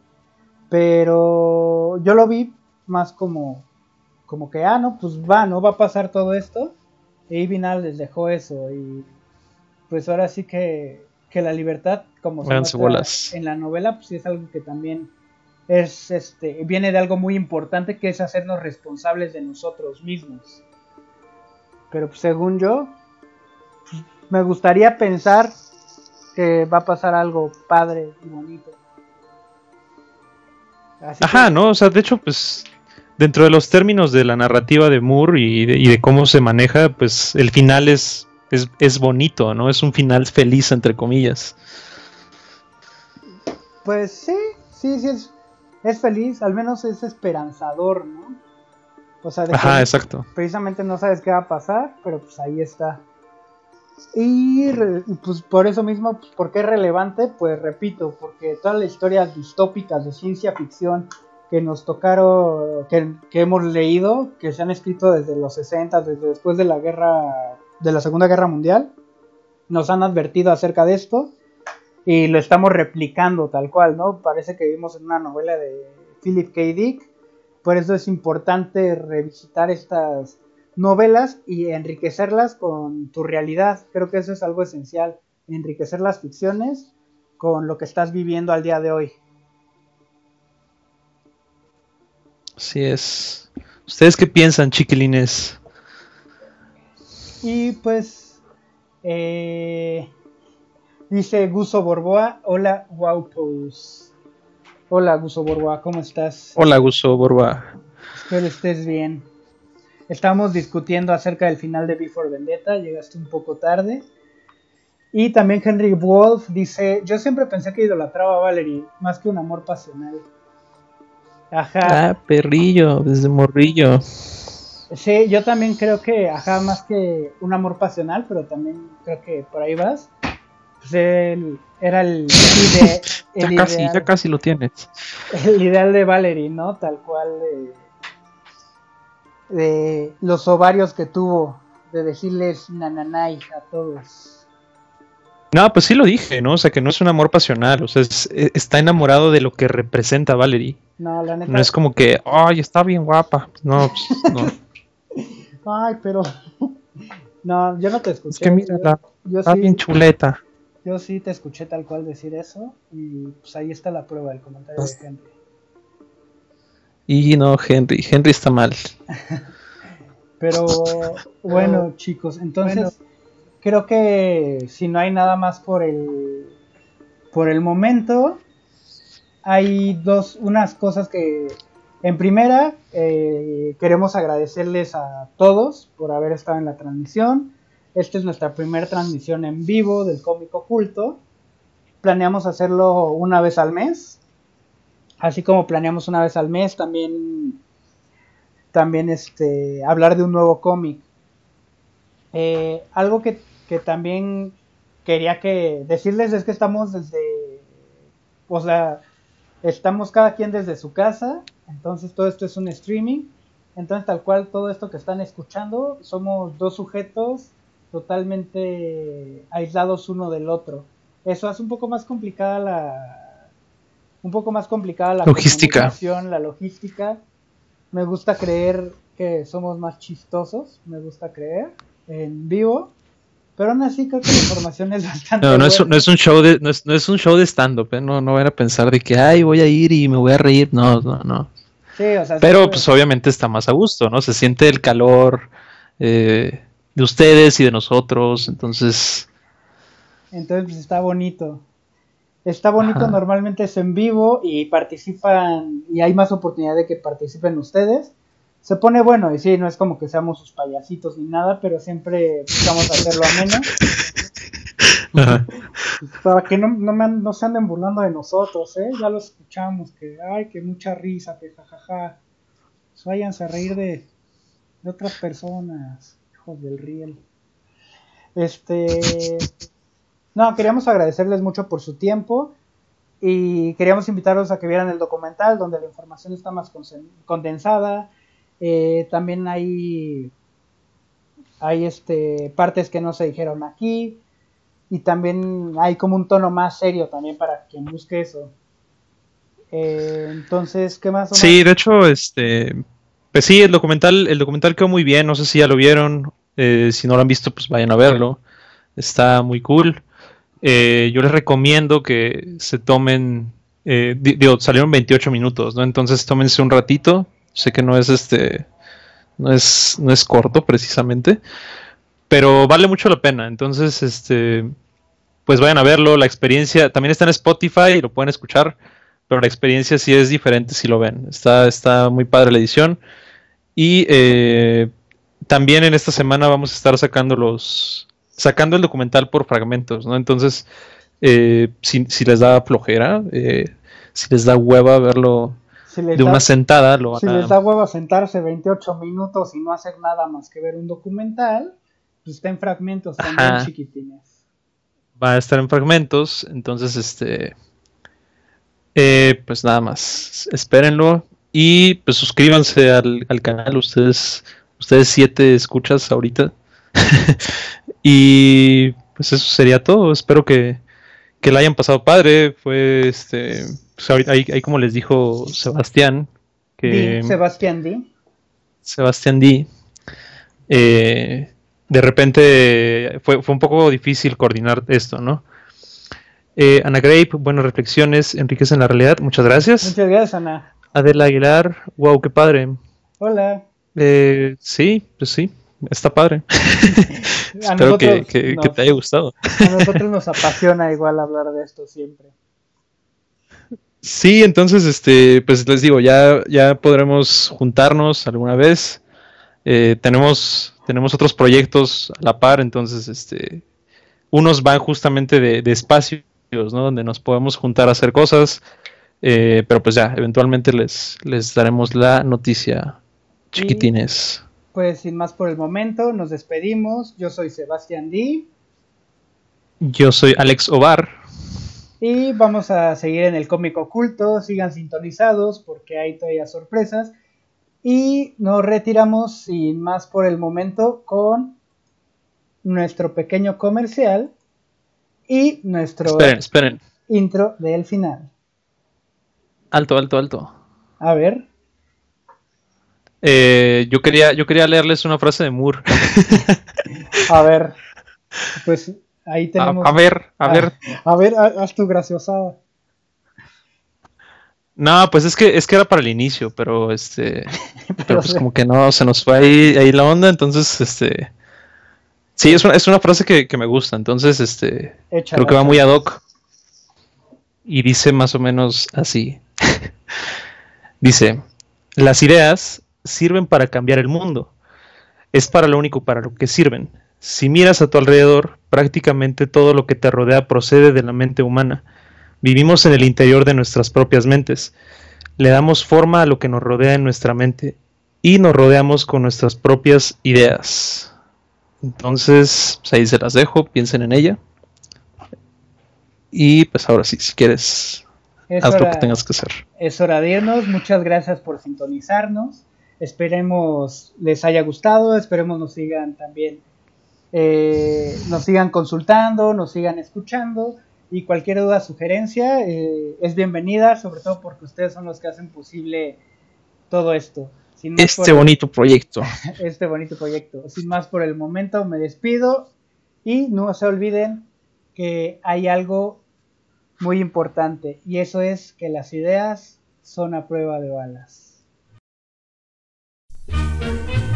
Pero yo lo vi más como, como que, ah, no, pues va, ¿no? Va a pasar todo esto. Y Vinal les dejó eso y pues ahora sí que, que la libertad, como se en la novela, pues sí es algo que también es, este, viene de algo muy importante que es hacernos responsables de nosotros mismos. Pero pues, según yo, pues, me gustaría pensar que va a pasar algo padre y bonito. Así Ajá, que... ¿no? O sea, de hecho, pues dentro de los términos de la narrativa de Moore y de, y de cómo se maneja, pues el final es es, es, bonito, ¿no? Es un final feliz, entre comillas. Pues sí, sí, sí, es, es feliz, al menos es esperanzador, ¿no? O sea, de Ajá, exacto. precisamente no sabes qué va a pasar, pero pues ahí está. Y pues por eso mismo, pues, ¿por qué es relevante? Pues repito, porque todas las historias distópicas de ciencia ficción que nos tocaron, que, que hemos leído, que se han escrito desde los 60, desde después de la guerra de la Segunda Guerra Mundial. Nos han advertido acerca de esto y lo estamos replicando tal cual, ¿no? Parece que vivimos en una novela de Philip K. Dick. Por eso es importante revisitar estas novelas y enriquecerlas con tu realidad. Creo que eso es algo esencial, enriquecer las ficciones con lo que estás viviendo al día de hoy. Así es. ¿Ustedes qué piensan, chiquilines? Y pues, eh, dice Guso Borboa, hola Waupos. Hola Guso Borboa, ¿cómo estás? Hola Guso Borboa. Espero estés bien. Estamos discutiendo acerca del final de Before Vendetta, llegaste un poco tarde. Y también Henry Wolf dice, yo siempre pensé que idolatraba a Valerie, más que un amor pasional. Ajá. Ah, perrillo, desde morrillo. Sí, yo también creo que, ajá, más que un amor pasional, pero también creo que por ahí vas. Pues él era el, ide el ya casi, ideal, ya casi lo tienes. El ideal de Valerie, ¿no? Tal cual de, de los ovarios que tuvo, de decirles nananay a todos. No, pues sí lo dije, ¿no? O sea, que no es un amor pasional, o sea, es, está enamorado de lo que representa Valerie. No, la neta. No es como que, ay, está bien guapa. No, pues, no. Ay, pero. No, yo no te escuché. Es que mira, la, yo está sí, bien chuleta. Yo sí te escuché tal cual decir eso. Y pues ahí está la prueba del comentario de Henry. Y no, Henry. Henry está mal. pero bueno, chicos, entonces bueno. creo que si no hay nada más por el por el momento, hay dos unas cosas que en primera, eh, queremos agradecerles a todos por haber estado en la transmisión. Esta es nuestra primera transmisión en vivo del cómic oculto. Planeamos hacerlo una vez al mes. Así como planeamos una vez al mes también, también este, hablar de un nuevo cómic. Eh, algo que, que, también quería que decirles es que estamos desde, o sea, estamos cada quien desde su casa entonces todo esto es un streaming. Entonces tal cual todo esto que están escuchando somos dos sujetos totalmente aislados uno del otro. eso hace un poco más complicada la un poco más complicada la logística. la logística. Me gusta creer que somos más chistosos, me gusta creer en vivo. Pero aún así creo que la información es bastante. No, no, es, no es, un show de, no es, no es un show de stand-up, ¿eh? no, no van a pensar de que ay voy a ir y me voy a reír. No, no, no. Sí, o sea, Pero pues obviamente está más a gusto, ¿no? Se siente el calor eh, de ustedes y de nosotros, entonces. Entonces pues, está bonito. Está bonito, normalmente es en vivo y participan, y hay más oportunidad de que participen ustedes. Se pone bueno, y sí, no es como que seamos sus payasitos ni nada, pero siempre buscamos hacerlo ameno. Para que no, no, me, no, se anden burlando de nosotros, ¿eh? Ya lo escuchamos, que, ay, que mucha risa, que jajaja. Pues váyanse a reír de, de otras personas, del riel. Este... No, queríamos agradecerles mucho por su tiempo y queríamos invitarlos a que vieran el documental donde la información está más condensada. Eh, también hay, hay este, partes que no se dijeron aquí y también hay como un tono más serio también para quien busque eso. Eh, entonces, ¿qué más? Sí, de hecho, este, pues sí, el documental, el documental quedó muy bien. No sé si ya lo vieron. Eh, si no lo han visto, pues vayan a verlo. Está muy cool. Eh, yo les recomiendo que se tomen, eh, digo, salieron 28 minutos, ¿no? Entonces tómense un ratito. Sé que no es este, no es, no es corto precisamente, pero vale mucho la pena. Entonces, este, pues vayan a verlo. La experiencia también está en Spotify y lo pueden escuchar, pero la experiencia sí es diferente si lo ven. Está, está muy padre la edición. Y eh, también en esta semana vamos a estar sacando los, sacando el documental por fragmentos, ¿no? Entonces, eh, si, les da flojera, eh, si les da hueva verlo de una sentada, lo van Si les da hueva sentarse 28 minutos y no hacer nada más que ver un documental, pues está en fragmentos también chiquitines. Va a estar en fragmentos, entonces, este... Eh, pues nada más, espérenlo y pues suscríbanse al, al canal, ustedes, ustedes siete escuchas ahorita. y pues eso sería todo. Espero que, que la hayan pasado padre. Fue este. Pues ahí, ahí, como les dijo Sebastián. Que, Sebastián D. Sebastián D. Eh, de repente fue, fue, un poco difícil coordinar esto, ¿no? Eh, Ana Grape, buenas reflexiones, enriquecen la realidad. Muchas gracias. Muchas gracias, Ana. Adela Aguilar, wow, qué padre. Hola. Eh, sí, pues sí está padre. Espero que, te haya gustado. A nosotros nos apasiona igual hablar de esto siempre. Sí, entonces, este, pues les digo, ya, ya podremos juntarnos alguna vez. Eh, tenemos, tenemos otros proyectos a la par, entonces, este, unos van justamente de, espacios, ¿no? Donde nos podemos juntar a hacer cosas. Eh, pero pues ya, eventualmente les, les daremos la noticia, chiquitines pues sin más por el momento, nos despedimos. Yo soy Sebastián D. Yo soy Alex Ovar. Y vamos a seguir en el cómic oculto. Sigan sintonizados porque hay todavía sorpresas. Y nos retiramos sin más por el momento con nuestro pequeño comercial y nuestro esperen, esperen. intro del final. Alto, alto, alto. A ver. Eh, yo, quería, yo quería leerles una frase de Moore. a ver, pues ahí tenemos. A, ver, a, ver. A ver, haz tu graciosada. No, pues es que es que era para el inicio, pero este, pero, pues como que no, se nos fue ahí, la onda, entonces este, sí, es una, es una frase que, me gusta, entonces este, creo que va muy ad hoc y dice más o menos así, dice, las ideas sirven para cambiar el mundo. Es para lo único para lo que sirven. Si miras a tu alrededor, prácticamente todo lo que te rodea procede de la mente humana. Vivimos en el interior de nuestras propias mentes. Le damos forma a lo que nos rodea en nuestra mente y nos rodeamos con nuestras propias ideas. Entonces, pues ahí se las dejo, piensen en ella. Y pues ahora sí, si quieres, haz lo que tengas que hacer. Es hora de irnos. Muchas gracias por sintonizarnos. Esperemos les haya gustado, esperemos nos sigan también, eh, nos sigan consultando, nos sigan escuchando Y cualquier duda, sugerencia eh, es bienvenida, sobre todo porque ustedes son los que hacen posible todo esto. este bonito proyecto. Este bonito proyecto. Sin más por el momento, me despido y no se olviden que hay algo muy importante y eso es que las ideas son a prueba de balas.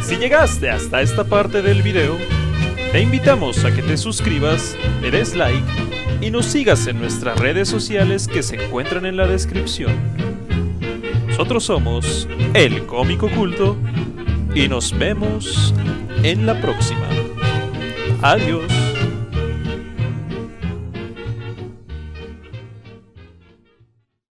Si llegaste hasta esta parte del video, te invitamos a que te suscribas, le des like y nos sigas en nuestras redes sociales que se encuentran en la descripción. Nosotros somos El Cómico Culto y nos vemos en la próxima. Adiós.